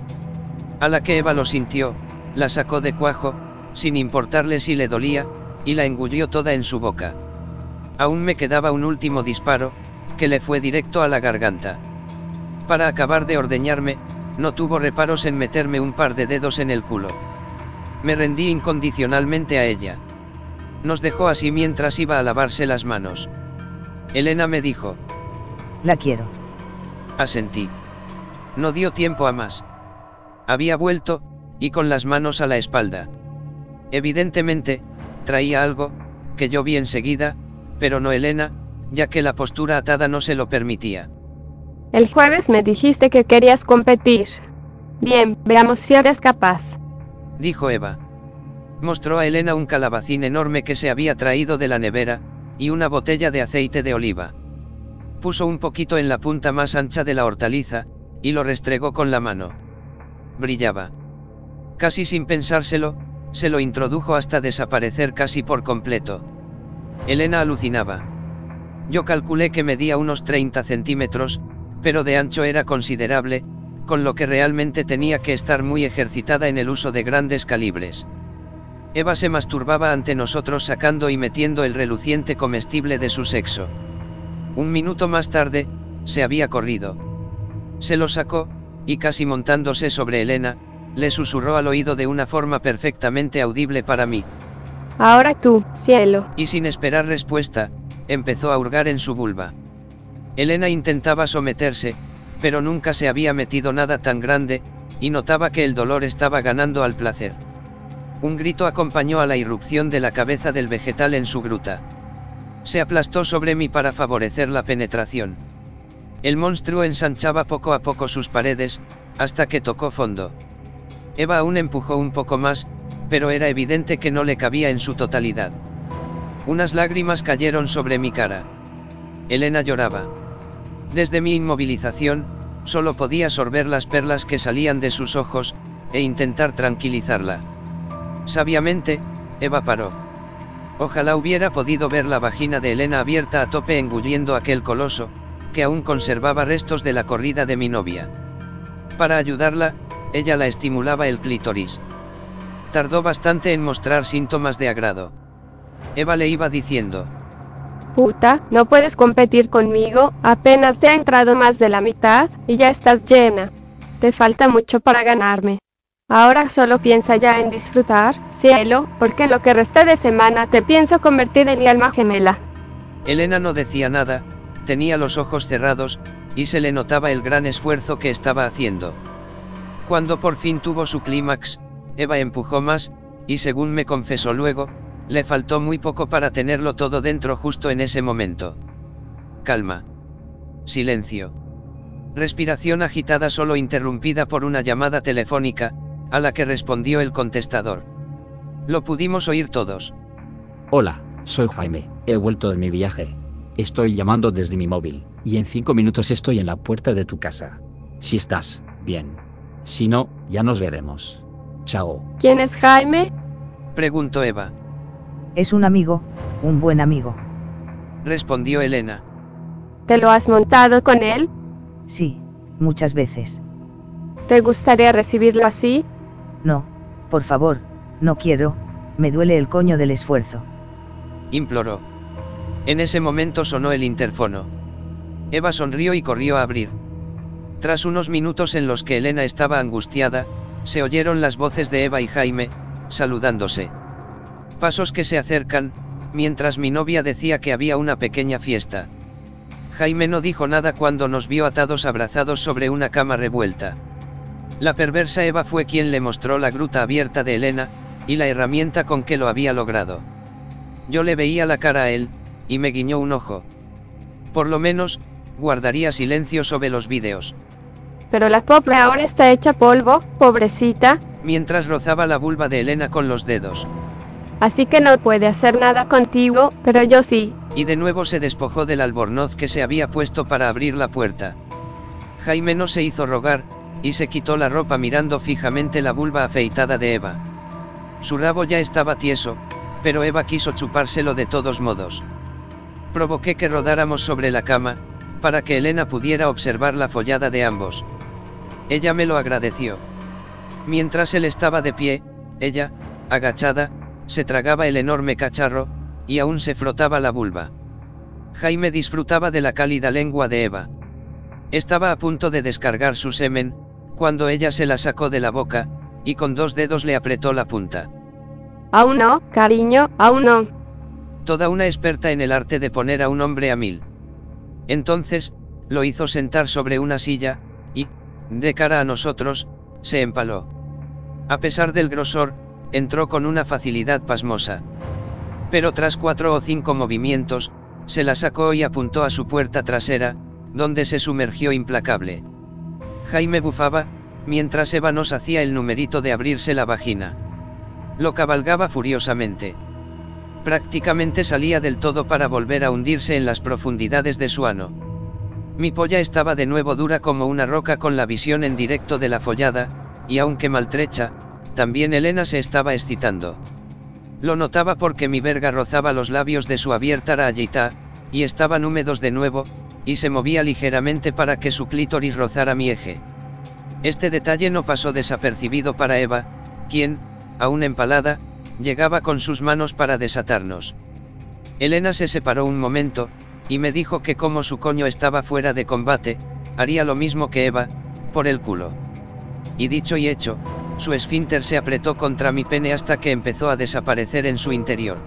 A la que Eva lo sintió, la sacó de cuajo, sin importarle si le dolía, y la engulló toda en su boca. Aún me quedaba un último disparo, que le fue directo a la garganta. Para acabar de ordeñarme, no tuvo reparos en meterme un par de dedos en el culo. Me rendí incondicionalmente a ella. Nos dejó así mientras iba a lavarse las manos. Elena me dijo. La quiero. Asentí. No dio tiempo a más. Había vuelto, y con las manos a la espalda. Evidentemente, traía algo, que yo vi enseguida, pero no Elena, ya que la postura atada no se lo permitía. El jueves me dijiste que querías competir. Bien, veamos si eres capaz. Dijo Eva. Mostró a Elena un calabacín enorme que se había traído de la nevera, y una botella de aceite de oliva. Puso un poquito en la punta más ancha de la hortaliza, y lo restregó con la mano. Brillaba. Casi sin pensárselo, se lo introdujo hasta desaparecer casi por completo. Elena alucinaba. Yo calculé que medía unos 30 centímetros, pero de ancho era considerable, con lo que realmente tenía que estar muy ejercitada en el uso de grandes calibres. Eva se masturbaba ante nosotros sacando y metiendo el reluciente comestible de su sexo. Un minuto más tarde, se había corrido. Se lo sacó, y casi montándose sobre Elena, le susurró al oído de una forma perfectamente audible para mí. Ahora tú, cielo. Y sin esperar respuesta, empezó a hurgar en su vulva. Elena intentaba someterse, pero nunca se había metido nada tan grande, y notaba que el dolor estaba ganando al placer. Un grito acompañó a la irrupción de la cabeza del vegetal en su gruta. Se aplastó sobre mí para favorecer la penetración. El monstruo ensanchaba poco a poco sus paredes, hasta que tocó fondo. Eva aún empujó un poco más, pero era evidente que no le cabía en su totalidad. Unas lágrimas cayeron sobre mi cara. Elena lloraba. Desde mi inmovilización, solo podía sorber las perlas que salían de sus ojos, e intentar tranquilizarla. Sabiamente, Eva paró. Ojalá hubiera podido ver la vagina de Elena abierta a tope engulliendo aquel coloso, que aún conservaba restos de la corrida de mi novia. Para ayudarla, ella la estimulaba el clítoris. Tardó bastante en mostrar síntomas de agrado. Eva le iba diciendo. Puta, no puedes competir conmigo, apenas te ha entrado más de la mitad, y ya estás llena. Te falta mucho para ganarme. Ahora solo piensa ya en disfrutar, cielo, porque lo que resta de semana te pienso convertir en mi alma gemela. Elena no decía nada, tenía los ojos cerrados, y se le notaba el gran esfuerzo que estaba haciendo. Cuando por fin tuvo su clímax, Eva empujó más, y según me confesó luego, le faltó muy poco para tenerlo todo dentro justo en ese momento. Calma. Silencio. Respiración agitada solo interrumpida por una llamada telefónica, a la que respondió el contestador. Lo pudimos oír todos. Hola, soy Jaime, he vuelto de mi viaje. Estoy llamando desde mi móvil, y en cinco minutos estoy en la puerta de tu casa. Si estás, bien. Si no, ya nos veremos. Chao. ¿Quién es Jaime? Preguntó Eva. Es un amigo, un buen amigo. Respondió Elena. ¿Te lo has montado con él? Sí, muchas veces. ¿Te gustaría recibirlo así? No, por favor, no quiero, me duele el coño del esfuerzo. Imploró. En ese momento sonó el interfono. Eva sonrió y corrió a abrir. Tras unos minutos en los que Elena estaba angustiada, se oyeron las voces de Eva y Jaime, saludándose. Pasos que se acercan, mientras mi novia decía que había una pequeña fiesta. Jaime no dijo nada cuando nos vio atados abrazados sobre una cama revuelta. La perversa Eva fue quien le mostró la gruta abierta de Elena, y la herramienta con que lo había logrado. Yo le veía la cara a él, y me guiñó un ojo. Por lo menos, guardaría silencio sobre los vídeos. Pero la pobre ahora está hecha polvo, pobrecita. Mientras rozaba la vulva de Elena con los dedos. Así que no puede hacer nada contigo, pero yo sí. Y de nuevo se despojó del albornoz que se había puesto para abrir la puerta. Jaime no se hizo rogar, y se quitó la ropa mirando fijamente la vulva afeitada de Eva. Su rabo ya estaba tieso, pero Eva quiso chupárselo de todos modos. Provoqué que rodáramos sobre la cama, para que Elena pudiera observar la follada de ambos. Ella me lo agradeció. Mientras él estaba de pie, ella, agachada, se tragaba el enorme cacharro, y aún se frotaba la vulva. Jaime disfrutaba de la cálida lengua de Eva. Estaba a punto de descargar su semen, cuando ella se la sacó de la boca, y con dos dedos le apretó la punta. Aún no, cariño, aún no. Toda una experta en el arte de poner a un hombre a mil. Entonces, lo hizo sentar sobre una silla, y, de cara a nosotros, se empaló. A pesar del grosor, entró con una facilidad pasmosa. Pero tras cuatro o cinco movimientos, se la sacó y apuntó a su puerta trasera, donde se sumergió implacable. Jaime bufaba, mientras Eva nos hacía el numerito de abrirse la vagina. Lo cabalgaba furiosamente. Prácticamente salía del todo para volver a hundirse en las profundidades de su ano. Mi polla estaba de nuevo dura como una roca con la visión en directo de la follada, y aunque maltrecha, también Elena se estaba excitando. Lo notaba porque mi verga rozaba los labios de su abierta rayita, y estaban húmedos de nuevo, y se movía ligeramente para que su clítoris rozara mi eje. Este detalle no pasó desapercibido para Eva, quien, aún empalada, llegaba con sus manos para desatarnos. Elena se separó un momento, y me dijo que como su coño estaba fuera de combate, haría lo mismo que Eva, por el culo. Y dicho y hecho, su esfínter se apretó contra mi pene hasta que empezó a desaparecer en su interior.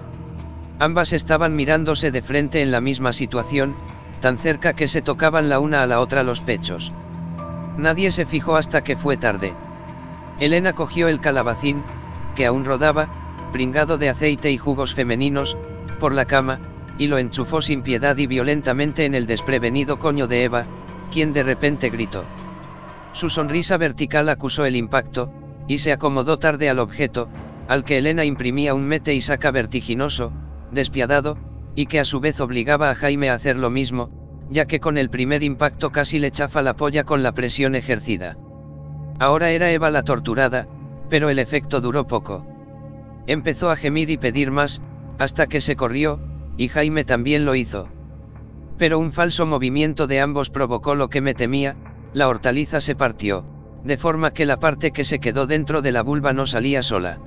Ambas estaban mirándose de frente en la misma situación, tan cerca que se tocaban la una a la otra los pechos. Nadie se fijó hasta que fue tarde. Elena cogió el calabacín, que aún rodaba, pringado de aceite y jugos femeninos, por la cama, y lo enchufó sin piedad y violentamente en el desprevenido coño de Eva, quien de repente gritó. Su sonrisa vertical acusó el impacto, y se acomodó tarde al objeto, al que Elena imprimía un mete y saca vertiginoso, despiadado, y que a su vez obligaba a Jaime a hacer lo mismo, ya que con el primer impacto casi le chafa la polla con la presión ejercida. Ahora era Eva la torturada, pero el efecto duró poco. Empezó a gemir y pedir más, hasta que se corrió, y Jaime también lo hizo. Pero un falso movimiento de ambos provocó lo que me temía, la hortaliza se partió, de forma que la parte que se quedó dentro de la vulva no salía sola.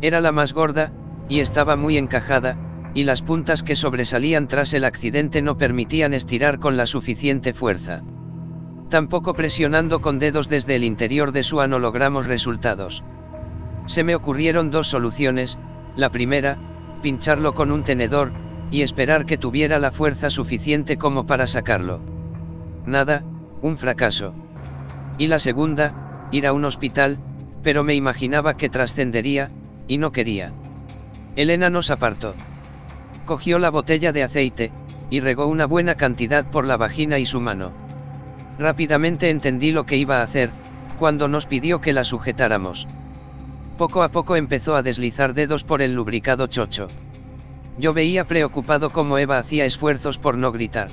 Era la más gorda, y estaba muy encajada, y las puntas que sobresalían tras el accidente no permitían estirar con la suficiente fuerza. Tampoco presionando con dedos desde el interior de su ano logramos resultados. Se me ocurrieron dos soluciones, la primera, pincharlo con un tenedor, y esperar que tuviera la fuerza suficiente como para sacarlo. Nada, un fracaso. Y la segunda, ir a un hospital, pero me imaginaba que trascendería, y no quería. Elena nos apartó. Cogió la botella de aceite, y regó una buena cantidad por la vagina y su mano. Rápidamente entendí lo que iba a hacer, cuando nos pidió que la sujetáramos. Poco a poco empezó a deslizar dedos por el lubricado chocho. Yo veía preocupado cómo Eva hacía esfuerzos por no gritar.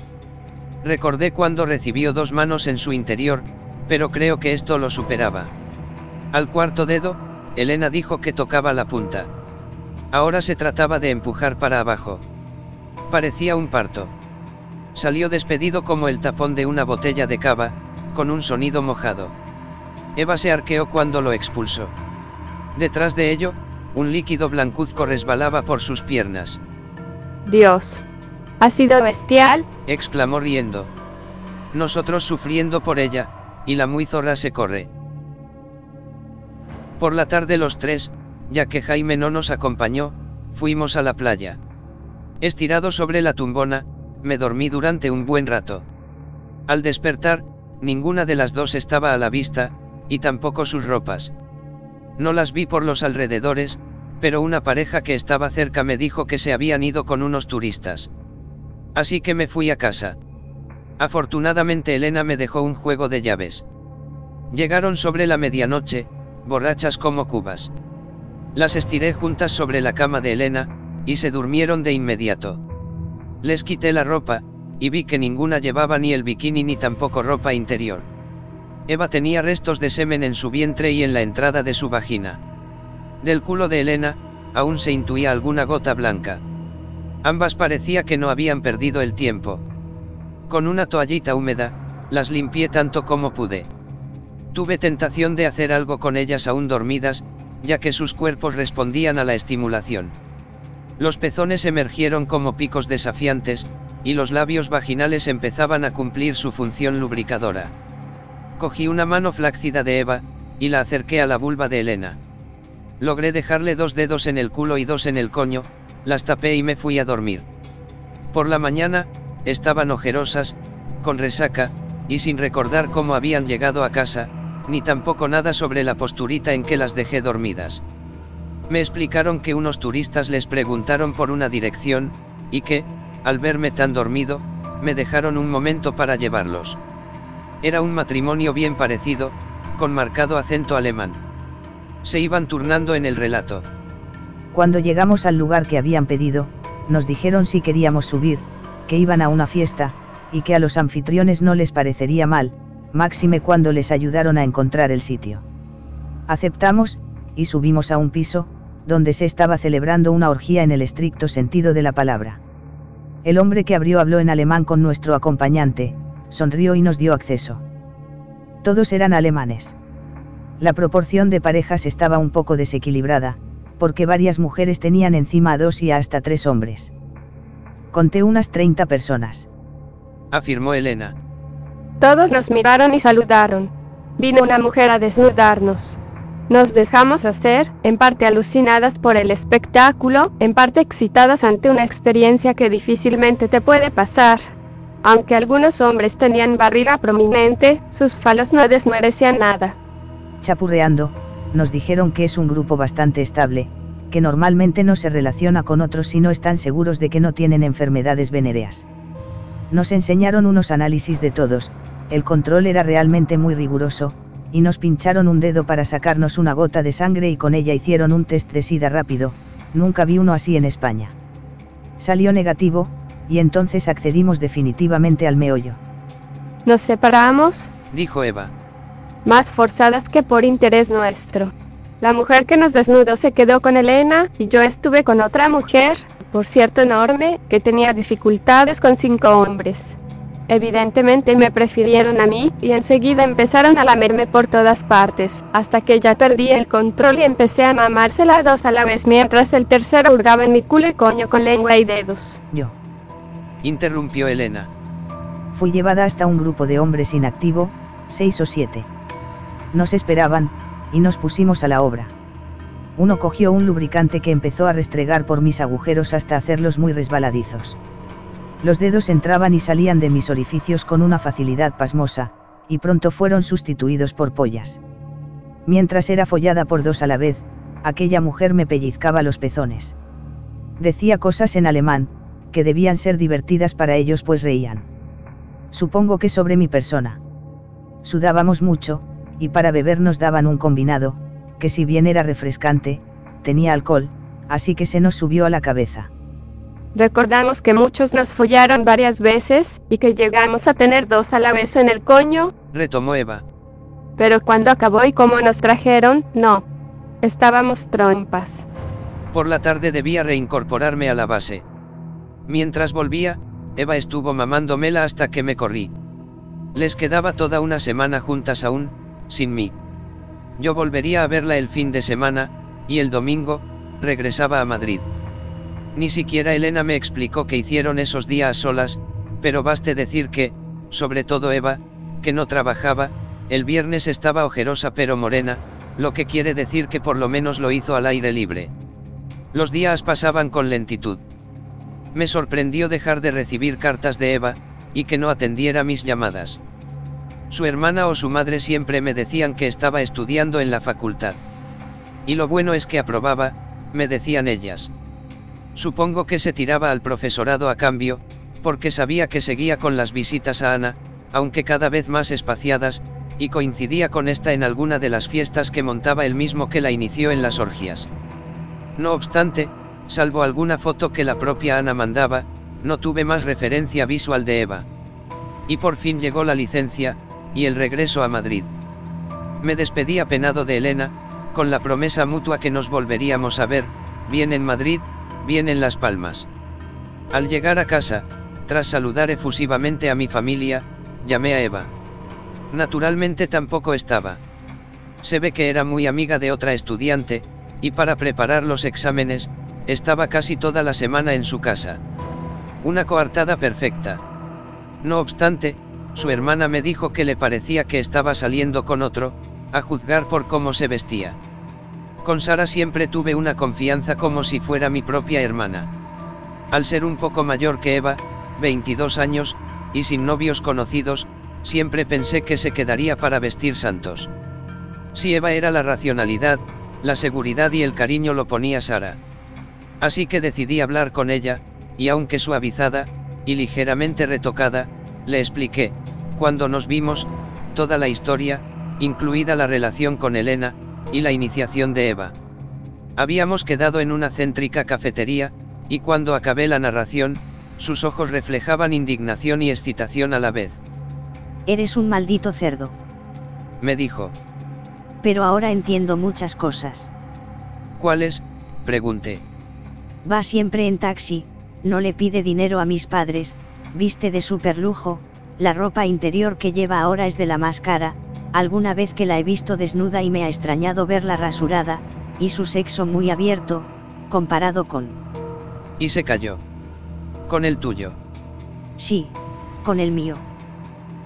Recordé cuando recibió dos manos en su interior, pero creo que esto lo superaba. Al cuarto dedo, Elena dijo que tocaba la punta. Ahora se trataba de empujar para abajo. Parecía un parto. Salió despedido como el tapón de una botella de cava, con un sonido mojado. Eva se arqueó cuando lo expulsó. Detrás de ello, un líquido blancuzco resbalaba por sus piernas. Dios. Ha sido bestial, exclamó riendo. Nosotros sufriendo por ella, y la muy zorra se corre. Por la tarde los tres, ya que Jaime no nos acompañó, fuimos a la playa. Estirado sobre la tumbona, me dormí durante un buen rato. Al despertar, ninguna de las dos estaba a la vista, y tampoco sus ropas. No las vi por los alrededores, pero una pareja que estaba cerca me dijo que se habían ido con unos turistas. Así que me fui a casa. Afortunadamente Elena me dejó un juego de llaves. Llegaron sobre la medianoche, borrachas como cubas. Las estiré juntas sobre la cama de Elena, y se durmieron de inmediato. Les quité la ropa, y vi que ninguna llevaba ni el bikini ni tampoco ropa interior. Eva tenía restos de semen en su vientre y en la entrada de su vagina. Del culo de Elena, aún se intuía alguna gota blanca. Ambas parecía que no habían perdido el tiempo. Con una toallita húmeda, las limpié tanto como pude. Tuve tentación de hacer algo con ellas aún dormidas, ya que sus cuerpos respondían a la estimulación. Los pezones emergieron como picos desafiantes, y los labios vaginales empezaban a cumplir su función lubricadora. Cogí una mano flácida de Eva, y la acerqué a la vulva de Elena. Logré dejarle dos dedos en el culo y dos en el coño, las tapé y me fui a dormir. Por la mañana, estaban ojerosas, con resaca, y sin recordar cómo habían llegado a casa, ni tampoco nada sobre la posturita en que las dejé dormidas. Me explicaron que unos turistas les preguntaron por una dirección, y que, al verme tan dormido, me dejaron un momento para llevarlos. Era un matrimonio bien parecido, con marcado acento alemán. Se iban turnando en el relato. Cuando llegamos al lugar que habían pedido, nos dijeron si queríamos subir, que iban a una fiesta, y que a los anfitriones no les parecería mal, máxime cuando les ayudaron a encontrar el sitio. Aceptamos, y subimos a un piso, donde se estaba celebrando una orgía en el estricto sentido de la palabra. El hombre que abrió habló en alemán con nuestro acompañante, sonrió y nos dio acceso. Todos eran alemanes. La proporción de parejas estaba un poco desequilibrada, porque varias mujeres tenían encima a dos y hasta tres hombres. Conté unas 30 personas. Afirmó Elena. Todos nos miraron y saludaron. Vino una mujer a desnudarnos. Nos dejamos hacer, en parte alucinadas por el espectáculo, en parte excitadas ante una experiencia que difícilmente te puede pasar. Aunque algunos hombres tenían barriga prominente, sus falos no desmerecían nada. Chapurreando, nos dijeron que es un grupo bastante estable, que normalmente no se relaciona con otros si no están seguros de que no tienen enfermedades venéreas. Nos enseñaron unos análisis de todos, el control era realmente muy riguroso, y nos pincharon un dedo para sacarnos una gota de sangre y con ella hicieron un test de sida rápido, nunca vi uno así en España. Salió negativo, y entonces accedimos definitivamente al meollo. Nos separamos, dijo Eva. más forzadas que por interés nuestro. La mujer que nos desnudó se quedó con Elena y yo estuve con otra mujer, por cierto enorme, que tenía dificultades con cinco hombres. Evidentemente me prefirieron a mí y enseguida empezaron a lamerme por todas partes, hasta que ya perdí el control y empecé a mamársela dos a la vez mientras el tercero hurgaba en mi culo y coño con lengua y dedos. Yo. Interrumpió Elena. Fui llevada hasta un grupo de hombres inactivo, seis o siete. Nos esperaban, y nos pusimos a la obra. Uno cogió un lubricante que empezó a restregar por mis agujeros hasta hacerlos muy resbaladizos. Los dedos entraban y salían de mis orificios con una facilidad pasmosa, y pronto fueron sustituidos por pollas. Mientras era follada por dos a la vez, aquella mujer me pellizcaba los pezones. Decía cosas en alemán, que debían ser divertidas para ellos pues reían. Supongo que sobre mi persona. Sudábamos mucho, y para beber nos daban un combinado, que si bien era refrescante, tenía alcohol, así que se nos subió a la cabeza. Recordamos que muchos nos follaron varias veces y que llegamos a tener dos a la vez en el coño, Retomó Eva. pero cuando acabó y como nos trajeron, no. Estábamos trompas. Por la tarde debía reincorporarme a la base. Mientras volvía, Eva estuvo mamándomela hasta que me corrí. Les quedaba toda una semana juntas aún, sin mí. Yo volvería a verla el fin de semana, y el domingo, regresaba a Madrid. Ni siquiera Elena me explicó qué hicieron esos días solas, pero baste decir que, sobre todo Eva, que no trabajaba, el viernes estaba ojerosa pero morena, lo que quiere decir que por lo menos lo hizo al aire libre. Los días pasaban con lentitud. Me sorprendió dejar de recibir cartas de Eva, y que no atendiera mis llamadas. Su hermana o su madre siempre me decían que estaba estudiando en la facultad. Y lo bueno es que aprobaba, me decían ellas. Supongo que se tiraba al profesorado a cambio, porque sabía que seguía con las visitas a Ana, aunque cada vez más espaciadas, y coincidía con esta en alguna de las fiestas que montaba el mismo que la inició en las orgias. No obstante, salvo alguna foto que la propia Ana mandaba, no tuve más referencia visual de Eva. Y por fin llegó la licencia, y el regreso a Madrid. Me despedí apenado de Elena, con la promesa mutua que nos volveríamos a ver, bien en Madrid, bien en Las Palmas. Al llegar a casa, tras saludar efusivamente a mi familia, llamé a Eva. Naturalmente tampoco estaba. Se ve que era muy amiga de otra estudiante, y para preparar los exámenes, estaba casi toda la semana en su casa. Una coartada perfecta. No obstante, su hermana me dijo que le parecía que estaba saliendo con otro, a juzgar por cómo se vestía. Con Sara siempre tuve una confianza como si fuera mi propia hermana. Al ser un poco mayor que Eva, 22 años, y sin novios conocidos, siempre pensé que se quedaría para vestir santos. Si Eva era la racionalidad, la seguridad y el cariño lo ponía Sara. Así que decidí hablar con ella, y aunque suavizada, y ligeramente retocada, le expliqué, cuando nos vimos, toda la historia, incluida la relación con Elena, y la iniciación de Eva. Habíamos quedado en una céntrica cafetería, y cuando acabé la narración, sus ojos reflejaban indignación y excitación a la vez. Eres un maldito cerdo. Me dijo, Pero ahora entiendo muchas cosas. ¿cuáles? pregunté. Va siempre en taxi, no le pide dinero a mis padres, viste de superlujo, la ropa interior que lleva ahora es de la más cara, alguna vez que la he visto desnuda y me ha extrañado verla rasurada, y su sexo muy abierto, comparado con... Y se cayó. Con el tuyo. Sí, con el mío.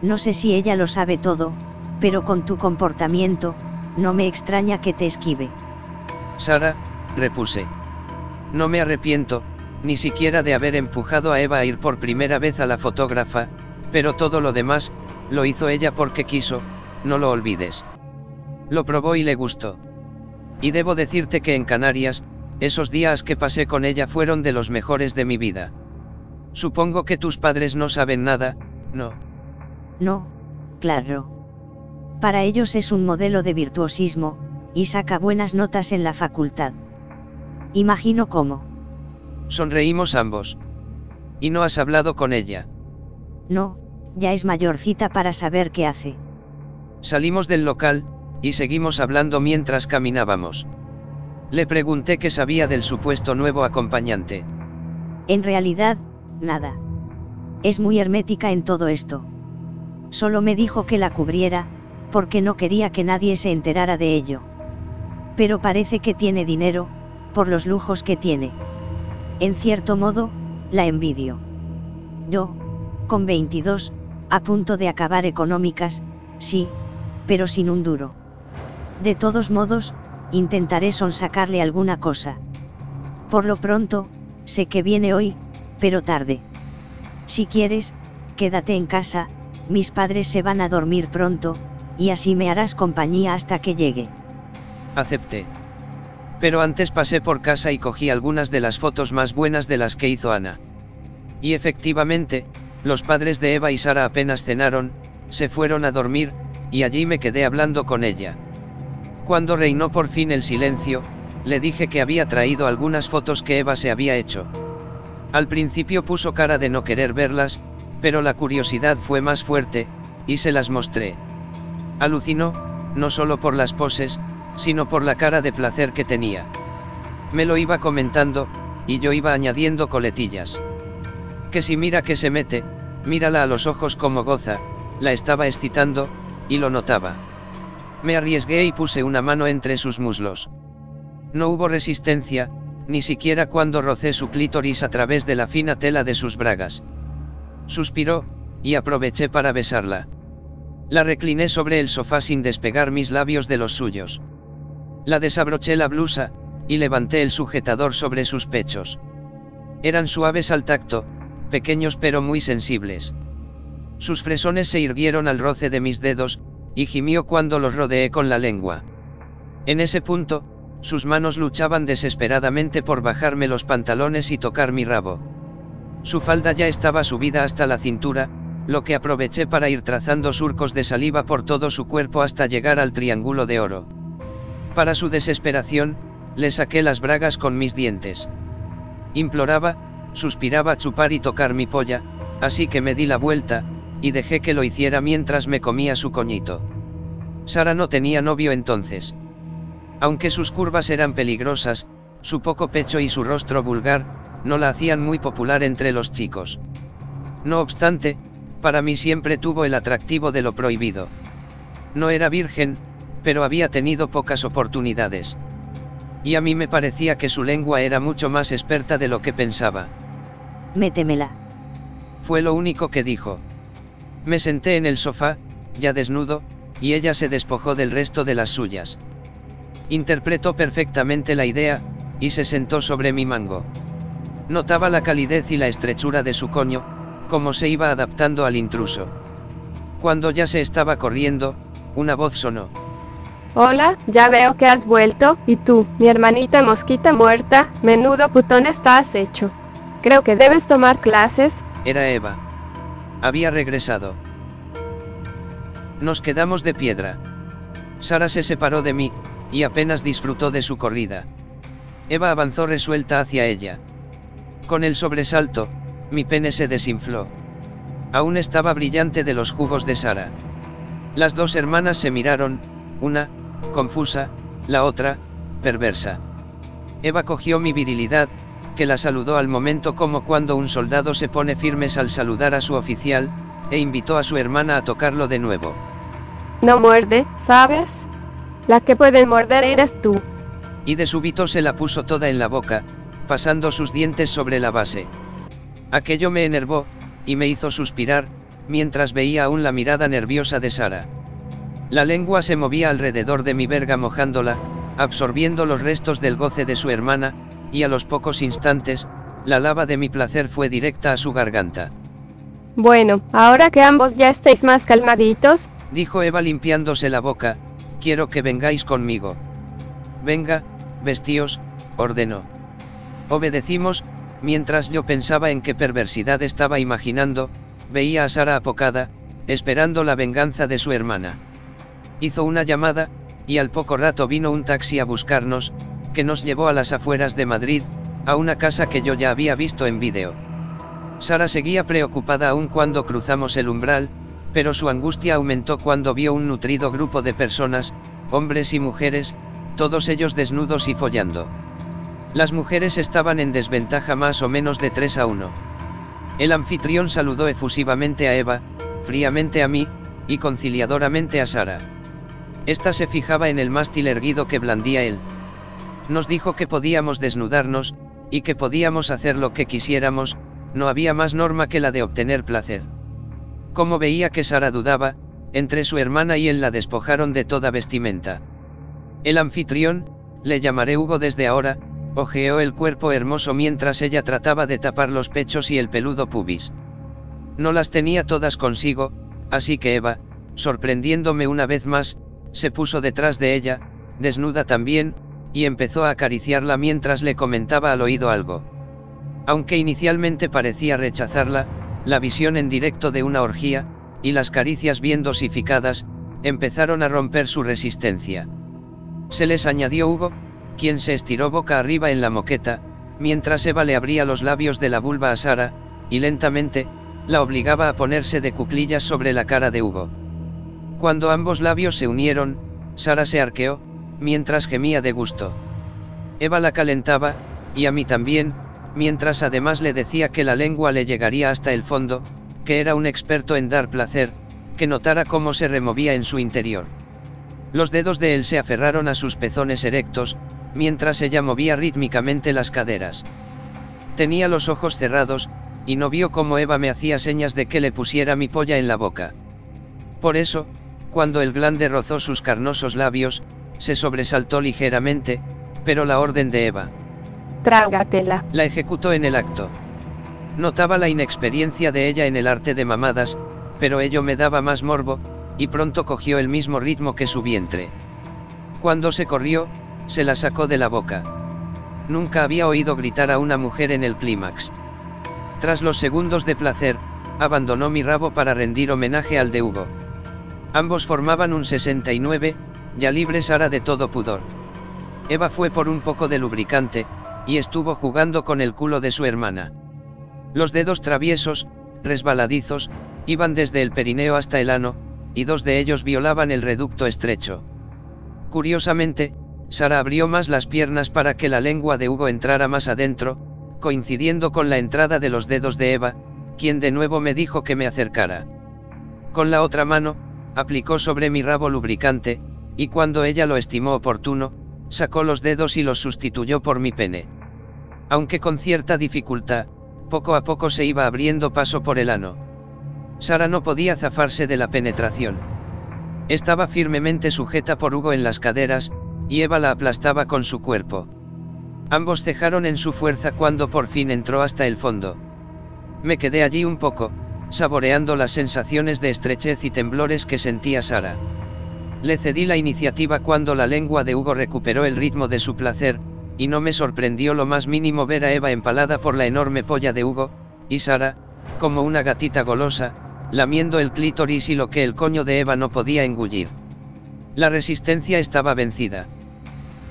No sé si ella lo sabe todo, pero con tu comportamiento, no me extraña que te esquive. Sara, repuse. No me arrepiento, ni siquiera de haber empujado a Eva a ir por primera vez a la fotógrafa, Pero todo lo demás, lo hizo ella porque quiso, no lo olvides. Lo probó y le gustó. Y debo decirte que en Canarias, esos días que pasé con ella fueron de los mejores de mi vida. Supongo que tus padres no saben nada, ¿no? No, claro. Para ellos es un modelo de virtuosismo, y saca buenas notas en la facultad. Imagino cómo. Sonreímos ambos. ¿Y no has hablado con ella? No, ya es mayorcita para saber qué hace. Salimos del local, y seguimos hablando mientras caminábamos. Le pregunté qué sabía del supuesto nuevo acompañante. En realidad, nada. Es muy hermética en todo esto. Solo me dijo que la cubriera, porque no quería que nadie se enterara de ello. Pero parece que tiene dinero, por los lujos que tiene. En cierto modo, la envidio. Yo, con 22, a punto de acabar económicas, sí, pero sin un duro. De todos modos, intentaré sonsacarle alguna cosa. Por lo pronto, sé que viene hoy, pero tarde. Si quieres, quédate en casa, mis padres se van a dormir pronto, y así me harás compañía hasta que llegue. Acepté. Pero antes pasé por casa y cogí algunas de las fotos más buenas de las que hizo Ana. Y efectivamente, los padres de Eva y Sara apenas cenaron, se fueron a dormir, y allí me quedé hablando con ella. Cuando reinó por fin el silencio, le dije que había traído algunas fotos que Eva se había hecho. Al principio puso cara de no querer verlas, pero la curiosidad fue más fuerte, y se las mostré. Alucinó, no solo por las poses, sino por la cara de placer que tenía. Me lo iba comentando, y yo iba añadiendo coletillas. Que si mira que se mete, mírala a los ojos como goza, la estaba excitando, y lo notaba. Me arriesgué y puse una mano entre sus muslos. No hubo resistencia, ni siquiera cuando rocé su clítoris a través de la fina tela de sus bragas. Suspiró, y aproveché para besarla. La recliné sobre el sofá sin despegar mis labios de los suyos. La desabroché la blusa, y levanté el sujetador sobre sus pechos. Eran suaves al tacto, pequeños pero muy sensibles. Sus fresones se irguieron al roce de mis dedos, y gimió cuando los rodeé con la lengua. En ese punto, sus manos luchaban desesperadamente por bajarme los pantalones y tocar mi rabo. Su falda ya estaba subida hasta la cintura, lo que aproveché para ir trazando surcos de saliva por todo su cuerpo hasta llegar al triángulo de oro. Para su desesperación, le saqué las bragas con mis dientes. Imploraba, suspiraba chupar y tocar mi polla, así que me di la vuelta, y dejé que lo hiciera mientras me comía su coñito. Sara no tenía novio entonces. Aunque sus curvas eran peligrosas, su poco pecho y su rostro vulgar, no la hacían muy popular entre los chicos. No obstante, para mí siempre tuvo el atractivo de lo prohibido. No era virgen, pero había tenido pocas oportunidades. Y a mí me parecía que su lengua era mucho más experta de lo que pensaba. Métemela. Fue lo único que dijo. Me senté en el sofá, ya desnudo, y ella se despojó del resto de las suyas. Interpretó perfectamente la idea, y se sentó sobre mi mango. Notaba la calidez y la estrechura de su coño, como se iba adaptando al intruso. Cuando ya se estaba corriendo, una voz sonó. Hola, ya veo que has vuelto, y tú, mi hermanita mosquita muerta, menudo putón estás hecho. Creo que debes tomar clases. Era Eva. Había regresado. Nos quedamos de piedra. Sara se separó de mí, y apenas disfrutó de su corrida. Eva avanzó resuelta hacia ella. Con el sobresalto, mi pene se desinfló. Aún estaba brillante de los jugos de Sara. Las dos hermanas se miraron, una, confusa, la otra, perversa. Eva cogió mi virilidad, que la saludó al momento como cuando un soldado se pone firmes al saludar a su oficial, e invitó a su hermana a tocarlo de nuevo. No muerde, ¿sabes? La que puede morder eres tú. Y de súbito se la puso toda en la boca, pasando sus dientes sobre la base. Aquello me enervó, y me hizo suspirar, mientras veía aún la mirada nerviosa de Sara. La lengua se movía alrededor de mi verga mojándola, absorbiendo los restos del goce de su hermana, y a los pocos instantes, la lava de mi placer fue directa a su garganta. Bueno, ahora que ambos ya estéis más calmaditos, dijo Eva limpiándose la boca, quiero que vengáis conmigo. Venga, vestíos, ordenó. Obedecimos, mientras yo pensaba en qué perversidad estaba imaginando, veía a Sara apocada, esperando la venganza de su hermana. Hizo una llamada, y al poco rato vino un taxi a buscarnos, que nos llevó a las afueras de Madrid, a una casa que yo ya había visto en vídeo. Sara seguía preocupada aún cuando cruzamos el umbral, pero su angustia aumentó cuando vio un nutrido grupo de personas, hombres y mujeres, todos ellos desnudos y follando. Las mujeres estaban en desventaja más o menos de 3 a 1. El anfitrión saludó efusivamente a Eva, fríamente a mí, y conciliadoramente a Sara. Esta se fijaba en el mástil erguido que blandía él. Nos dijo que podíamos desnudarnos, y que podíamos hacer lo que quisiéramos, no había más norma que la de obtener placer. Como veía que Sara dudaba, entre su hermana y él la despojaron de toda vestimenta. El anfitrión, le llamaré Hugo desde ahora, ojeó el cuerpo hermoso mientras ella trataba de tapar los pechos y el peludo pubis. No las tenía todas consigo, así que Eva, sorprendiéndome una vez más, se puso detrás de ella, desnuda también, y empezó a acariciarla mientras le comentaba al oído algo. Aunque inicialmente parecía rechazarla, la visión en directo de una orgía, y las caricias bien dosificadas, empezaron a romper su resistencia. Se les añadió Hugo, quien se estiró boca arriba en la moqueta, mientras Eva le abría los labios de la vulva a Sara, y lentamente, la obligaba a ponerse de cuclillas sobre la cara de Hugo. Cuando ambos labios se unieron, Sara se arqueó, mientras gemía de gusto. Eva la calentaba, y a mí también, mientras además le decía que la lengua le llegaría hasta el fondo, que era un experto en dar placer, que notara cómo se removía en su interior. Los dedos de él se aferraron a sus pezones erectos, mientras ella movía rítmicamente las caderas. Tenía los ojos cerrados, y no vio cómo Eva me hacía señas de que le pusiera mi polla en la boca. Por eso, cuando el glande rozó sus carnosos labios, se sobresaltó ligeramente, pero la orden de Eva. Trágatela. La ejecutó en el acto. Notaba la inexperiencia de ella en el arte de mamadas, pero ello me daba más morbo, y pronto cogió el mismo ritmo que su vientre. Cuando se corrió, se la sacó de la boca. Nunca había oído gritar a una mujer en el clímax. Tras los segundos de placer, abandonó mi rabo para rendir homenaje al de Hugo. Ambos formaban un 69, ya libre Sara de todo pudor. Eva fue por un poco de lubricante, y estuvo jugando con el culo de su hermana. Los dedos traviesos, resbaladizos, iban desde el perineo hasta el ano, y dos de ellos violaban el reducto estrecho. Curiosamente, Sara abrió más las piernas para que la lengua de Hugo entrara más adentro, coincidiendo con la entrada de los dedos de Eva, quien de nuevo me dijo que me acercara. Con la otra mano, aplicó sobre mi rabo lubricante, y cuando ella lo estimó oportuno, sacó los dedos y los sustituyó por mi pene. Aunque con cierta dificultad, poco a poco se iba abriendo paso por el ano. Sara no podía zafarse de la penetración. Estaba firmemente sujeta por Hugo en las caderas, y Eva la aplastaba con su cuerpo. Ambos cejaron en su fuerza cuando por fin entró hasta el fondo. Me quedé allí un poco, saboreando las sensaciones de estrechez y temblores que sentía Sara. Le cedí la iniciativa cuando la lengua de Hugo recuperó el ritmo de su placer, y no me sorprendió lo más mínimo ver a Eva empalada por la enorme polla de Hugo, y Sara, como una gatita golosa, lamiendo el clítoris y lo que el coño de Eva no podía engullir. La resistencia estaba vencida.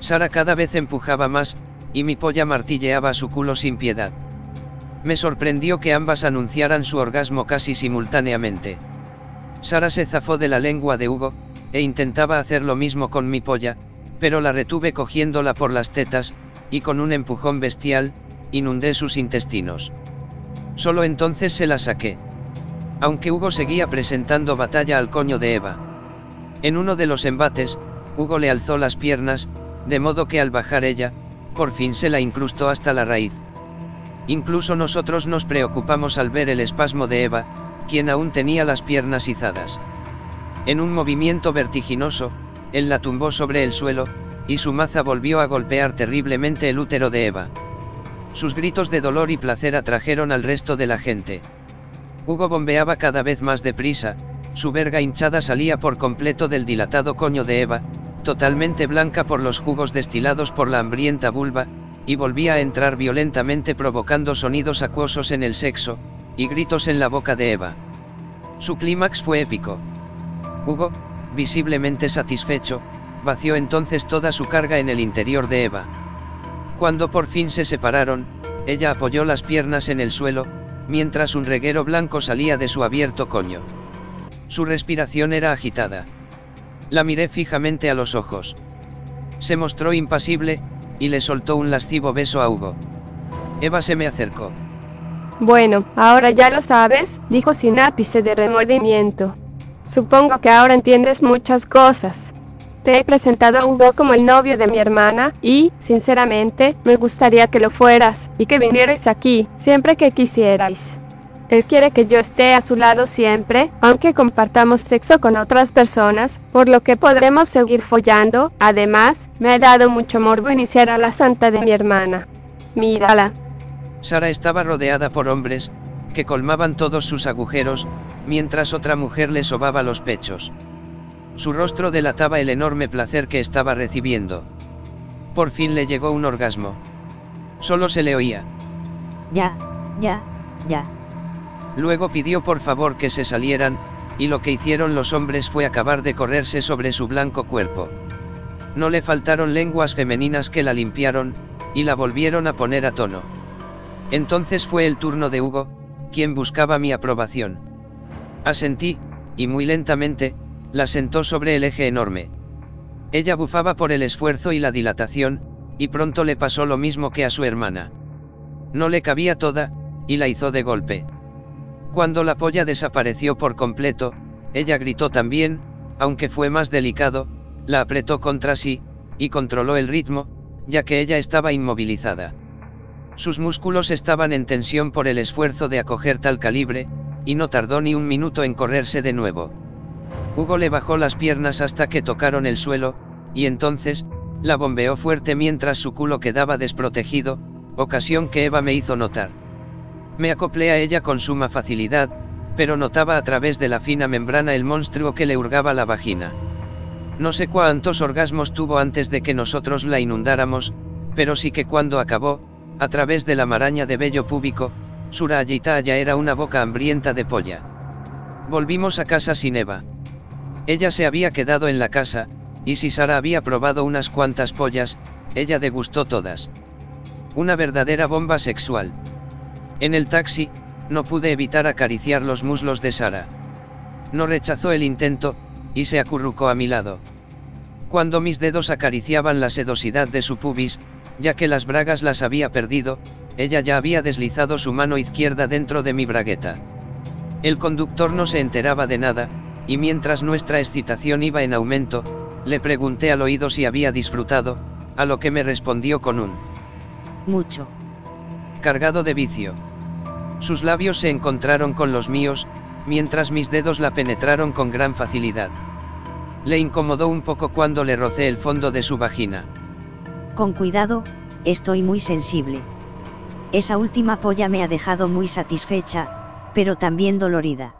Sara cada vez empujaba más, y mi polla martilleaba su culo sin piedad. Me sorprendió que ambas anunciaran su orgasmo casi simultáneamente. Sara se zafó de la lengua de Hugo, e intentaba hacer lo mismo con mi polla, pero la retuve cogiéndola por las tetas, y con un empujón bestial, inundé sus intestinos. Solo entonces se la saqué. Aunque Hugo seguía presentando batalla al coño de Eva. En uno de los embates, Hugo le alzó las piernas, de modo que al bajar ella, por fin se la incrustó hasta la raíz. Incluso nosotros nos preocupamos al ver el espasmo de Eva, quien aún tenía las piernas izadas. En un movimiento vertiginoso, él la tumbó sobre el suelo, y su maza volvió a golpear terriblemente el útero de Eva. Sus gritos de dolor y placer atrajeron al resto de la gente. Hugo bombeaba cada vez más deprisa, su verga hinchada salía por completo del dilatado coño de Eva, totalmente blanca por los jugos destilados por la hambrienta vulva, y volvía a entrar violentamente provocando sonidos acuosos en el sexo, y gritos en la boca de Eva. Su clímax fue épico. Hugo, visiblemente satisfecho, vació entonces toda su carga en el interior de Eva. Cuando por fin se separaron, ella apoyó las piernas en el suelo, mientras un reguero blanco salía de su abierto coño. Su respiración era agitada. La miré fijamente a los ojos. Se mostró impasible, y le soltó un lascivo beso a Hugo. Eva se me acercó. Bueno, ahora ya lo sabes, dijo sin ápice de remordimiento. Supongo que ahora entiendes muchas cosas. Te he presentado a Hugo como el novio de mi hermana y, sinceramente, me gustaría que lo fueras y que vinierais aquí, siempre que quisierais. Él quiere que yo esté a su lado siempre, aunque compartamos sexo con otras personas, por lo que podremos seguir follando. Además, me ha dado mucho morbo iniciar a la santa de mi hermana. Mírala. Sara estaba rodeada por hombres, que colmaban todos sus agujeros, mientras otra mujer le sobaba los pechos. Su rostro delataba el enorme placer que estaba recibiendo. Por fin le llegó un orgasmo. Solo se le oía. Ya, ya, ya. Luego pidió por favor que se salieran, y lo que hicieron los hombres fue acabar de correrse sobre su blanco cuerpo. No le faltaron lenguas femeninas que la limpiaron, y la volvieron a poner a tono. Entonces fue el turno de Hugo, quien buscaba mi aprobación. Asentí, y muy lentamente, la sentó sobre el eje enorme. Ella bufaba por el esfuerzo y la dilatación, y pronto le pasó lo mismo que a su hermana. No le cabía toda, y la hizo de golpe. Cuando la polla desapareció por completo, ella gritó también, aunque fue más delicado, la apretó contra sí, y controló el ritmo, ya que ella estaba inmovilizada. Sus músculos estaban en tensión por el esfuerzo de acoger tal calibre, y no tardó ni un minuto en correrse de nuevo. Hugo le bajó las piernas hasta que tocaron el suelo, y entonces, la bombeó fuerte mientras su culo quedaba desprotegido, ocasión que Eva me hizo notar. Me acoplé a ella con suma facilidad, pero notaba a través de la fina membrana el monstruo que le hurgaba la vagina. No sé cuántos orgasmos tuvo antes de que nosotros la inundáramos, pero sí que cuando acabó, a través de la maraña de vello púbico, Surayita ya era una boca hambrienta de polla. Volvimos a casa sin Eva. Ella se había quedado en la casa, y si Sara había probado unas cuantas pollas, ella degustó todas. Una verdadera bomba sexual. En el taxi, no pude evitar acariciar los muslos de Sara. No rechazó el intento, y se acurrucó a mi lado. Cuando mis dedos acariciaban la sedosidad de su pubis, ya que las bragas las había perdido, ella ya había deslizado su mano izquierda dentro de mi bragueta. El conductor no se enteraba de nada, y mientras nuestra excitación iba en aumento, le pregunté al oído si había disfrutado, a lo que me respondió con un Mucho. cargado de vicio. Sus labios se encontraron con los míos, mientras mis dedos la penetraron con gran facilidad. Le incomodó un poco cuando le rocé el fondo de su vagina. Con cuidado, estoy muy sensible. Esa última polla me ha dejado muy satisfecha, pero también dolorida.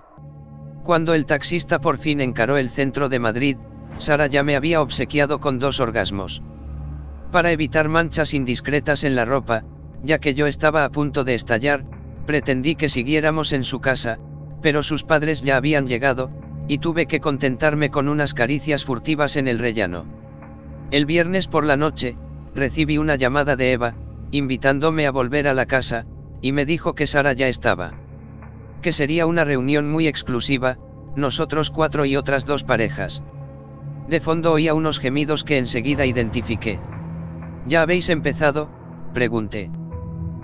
Cuando el taxista por fin encaró el centro de Madrid, Sara ya me había obsequiado con dos orgasmos. Para evitar manchas indiscretas en la ropa, ya que yo estaba a punto de estallar, pretendí que siguiéramos en su casa, pero sus padres ya habían llegado, y tuve que contentarme con unas caricias furtivas en el rellano. El viernes por la noche, recibí una llamada de Eva, invitándome a volver a la casa, y me dijo que Sara ya estaba. Que sería una reunión muy exclusiva, nosotros cuatro y otras dos parejas. De fondo oía unos gemidos que enseguida identifiqué. ¿Ya habéis empezado? pregunté.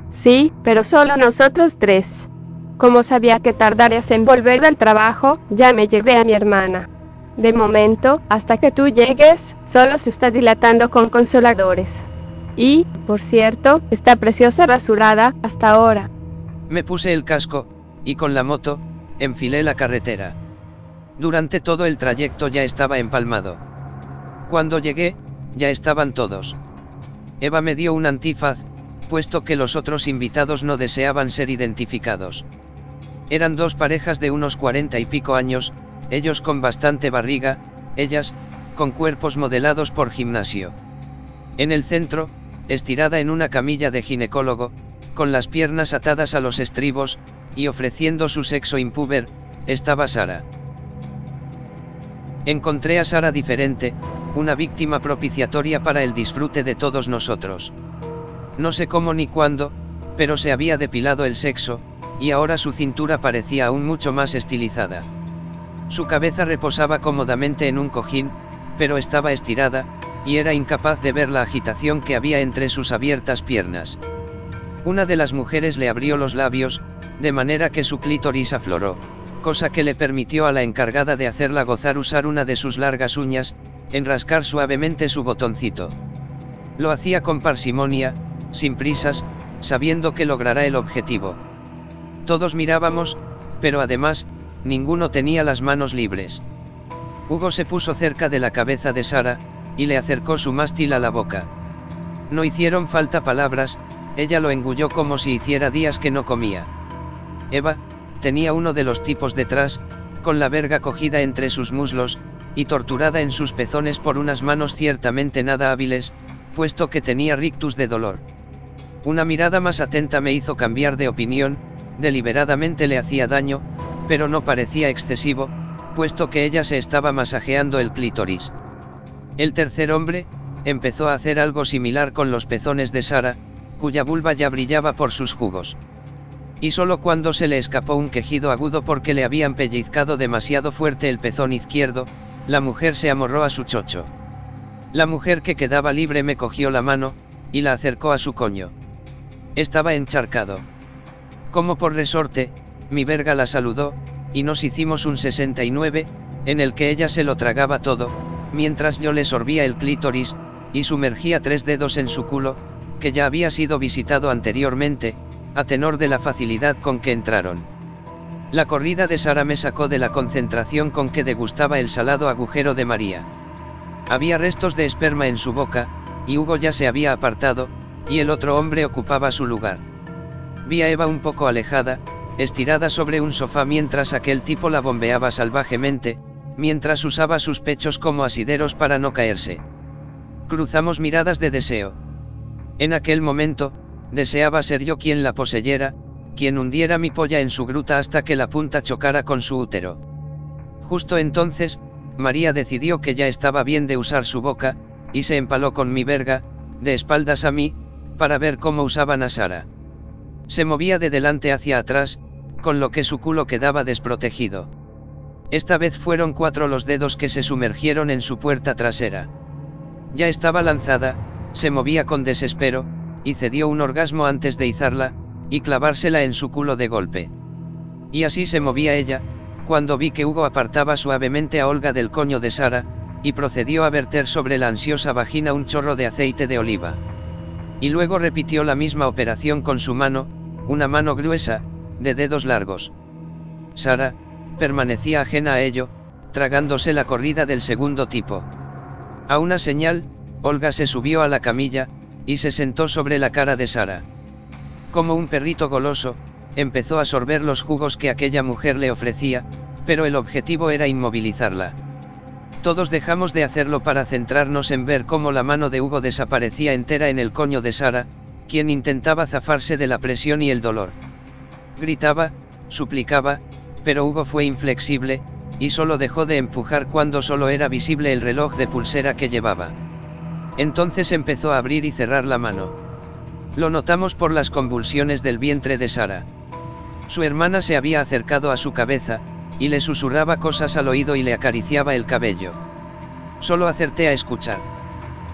Sí, pero solo nosotros tres. Como sabía que tardarías en volver del trabajo, ya me llevé a mi hermana. De momento, hasta que tú llegues, solo se está dilatando con consoladores. Y, por cierto, está preciosa rasurada hasta ahora. Me puse el casco, y con la moto, enfilé la carretera. Durante todo el trayecto ya estaba empalmado. Cuando llegué, ya estaban todos. Eva me dio un antifaz, puesto que los otros invitados no deseaban ser identificados. Eran dos parejas de unos cuarenta y pico años, ellos con bastante barriga, ellas, con cuerpos modelados por gimnasio. En el centro, estirada en una camilla de ginecólogo, con las piernas atadas a los estribos, y ofreciendo su sexo impúber, estaba Sara. Encontré a Sara diferente, una víctima propiciatoria para el disfrute de todos nosotros. No sé cómo ni cuándo, pero se había depilado el sexo, y ahora su cintura parecía aún mucho más estilizada. Su cabeza reposaba cómodamente en un cojín, pero estaba estirada, y era incapaz de ver la agitación que había entre sus abiertas piernas. Una de las mujeres le abrió los labios, de manera que su clítoris afloró, cosa que le permitió a la encargada de hacerla gozar usar una de sus largas uñas, enrascar suavemente su botoncito. Lo hacía con parsimonia, sin prisas, sabiendo que logrará el objetivo. Todos mirábamos, pero además, ninguno tenía las manos libres. Hugo se puso cerca de la cabeza de Sara, y le acercó su mástil a la boca. No hicieron falta palabras, ella lo engulló como si hiciera días que no comía. Eva, tenía uno de los tipos detrás, con la verga cogida entre sus muslos, y torturada en sus pezones por unas manos ciertamente nada hábiles, puesto que tenía rictus de dolor. Una mirada más atenta me hizo cambiar de opinión, deliberadamente le hacía daño, pero no parecía excesivo, puesto que ella se estaba masajeando el clítoris. El tercer hombre, empezó a hacer algo similar con los pezones de Sara, cuya vulva ya brillaba por sus jugos. Y solo cuando se le escapó un quejido agudo porque le habían pellizcado demasiado fuerte el pezón izquierdo, la mujer se amorró a su chocho. La mujer que quedaba libre me cogió la mano, y la acercó a su coño. Estaba encharcado. Como por resorte, mi verga la saludó, y nos hicimos un 69, en el que ella se lo tragaba todo, mientras yo le sorbía el clítoris, y sumergía tres dedos en su culo, que ya había sido visitado anteriormente, a tenor de la facilidad con que entraron. La corrida de Sara me sacó de la concentración con que degustaba el salado agujero de María. Había restos de esperma en su boca, y Hugo ya se había apartado, y el otro hombre ocupaba su lugar. Vi a Eva un poco alejada, estirada sobre un sofá mientras aquel tipo la bombeaba salvajemente, mientras usaba sus pechos como asideros para no caerse. Cruzamos miradas de deseo. En aquel momento, deseaba ser yo quien la poseyera, quien hundiera mi polla en su gruta hasta que la punta chocara con su útero. Justo entonces, María decidió que ya estaba bien de usar su boca, y se empaló con mi verga, de espaldas a mí, para ver cómo usaban a Sara. Se movía de delante hacia atrás, con lo que su culo quedaba desprotegido. Esta vez fueron cuatro los dedos que se sumergieron en su puerta trasera. Ya estaba lanzada, se movía con desespero, y cedió un orgasmo antes de izarla, y clavársela en su culo de golpe. Y así se movía ella, cuando vi que Hugo apartaba suavemente a Olga del coño de Sara, y procedió a verter sobre la ansiosa vagina un chorro de aceite de oliva. Y luego repitió la misma operación con su mano, una mano gruesa, de dedos largos. Sara, permanecía ajena a ello, tragándose la corrida del segundo tipo. A una señal, Olga se subió a la camilla, y se sentó sobre la cara de Sara. Como un perrito goloso, empezó a sorber los jugos que aquella mujer le ofrecía, pero el objetivo era inmovilizarla. Todos dejamos de hacerlo para centrarnos en ver cómo la mano de Hugo desaparecía entera en el coño de Sara, quien intentaba zafarse de la presión y el dolor. Gritaba, suplicaba, pero Hugo fue inflexible, y solo dejó de empujar cuando solo era visible el reloj de pulsera que llevaba. Entonces empezó a abrir y cerrar la mano. Lo notamos por las convulsiones del vientre de Sara. Su hermana se había acercado a su cabeza, y le susurraba cosas al oído y le acariciaba el cabello. Solo acerté a escuchar.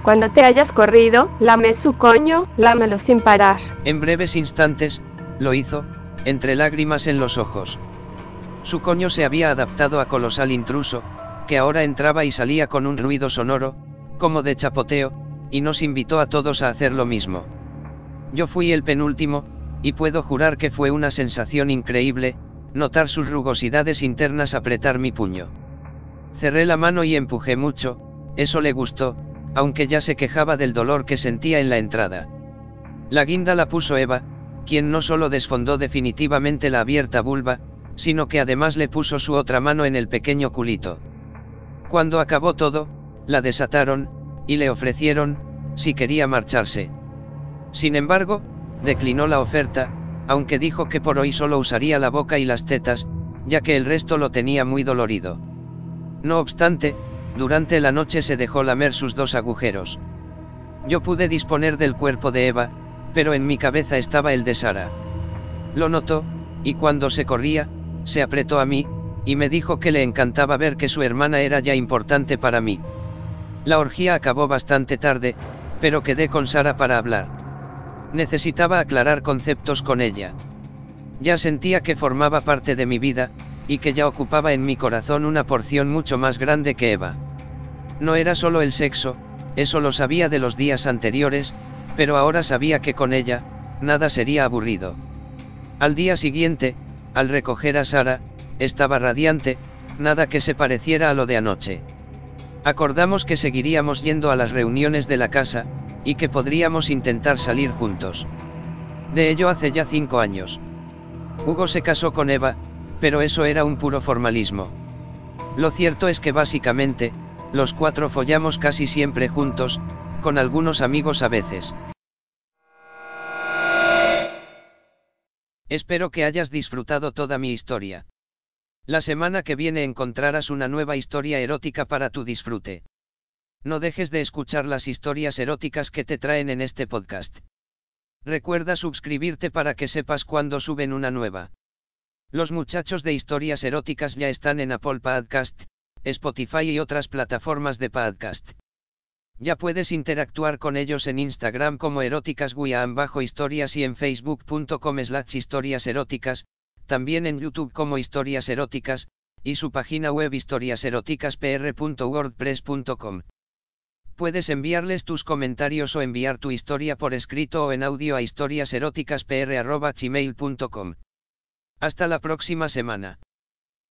Cuando te hayas corrido, lame su coño, lámelo sin parar. En breves instantes, lo hizo, entre lágrimas en los ojos. Su coño se había adaptado a colosal intruso, que ahora entraba y salía con un ruido sonoro, como de chapoteo, y nos invitó a todos a hacer lo mismo. Yo fui el penúltimo, y puedo jurar que fue una sensación increíble, notar sus rugosidades internas apretar mi puño. Cerré la mano y empujé mucho, eso le gustó, aunque ya se quejaba del dolor que sentía en la entrada. La guinda la puso Eva, quien no solo desfondó definitivamente la abierta vulva, sino que además le puso su otra mano en el pequeño culito. Cuando acabó todo, la desataron, y le ofrecieron, si quería marcharse. Sin embargo, declinó la oferta, aunque dijo que por hoy solo usaría la boca y las tetas, ya que el resto lo tenía muy dolorido. No obstante, durante la noche se dejó lamer sus dos agujeros. Yo pude disponer del cuerpo de Eva, pero en mi cabeza estaba el de Sara. Lo notó, y cuando se corría, se apretó a mí, y me dijo que le encantaba ver que su hermana era ya importante para mí. La orgía acabó bastante tarde, pero quedé con Sara para hablar. Necesitaba aclarar conceptos con ella. Ya sentía que formaba parte de mi vida, y que ya ocupaba en mi corazón una porción mucho más grande que Eva. No era solo el sexo, eso lo sabía de los días anteriores, pero ahora sabía que con ella, nada sería aburrido. Al día siguiente, al recoger a Sara, estaba radiante, nada que se pareciera a lo de anoche. Acordamos que seguiríamos yendo a las reuniones de la casa, y que podríamos intentar salir juntos. De ello hace ya cinco años. Hugo se casó con Eva, pero eso era un puro formalismo. Lo cierto es que básicamente, los cuatro follamos casi siempre juntos, con algunos amigos a veces. Espero que hayas disfrutado toda mi historia. La semana que viene encontrarás una nueva historia erótica para tu disfrute. No dejes de escuchar las historias eróticas que te traen en este podcast. Recuerda suscribirte para que sepas cuando suben una nueva. Los muchachos de historias eróticas ya están en Apple Podcast, Spotify y otras plataformas de podcast. Ya puedes interactuar con ellos en Instagram como bajo historias y en facebook.com slash historias eróticas, también en YouTube como historias eróticas, y su página web historiaseroticaspr.wordpress.com. Puedes enviarles tus comentarios o enviar tu historia por escrito o en audio a historiaseroticaspr.gmail.com. Hasta la próxima semana.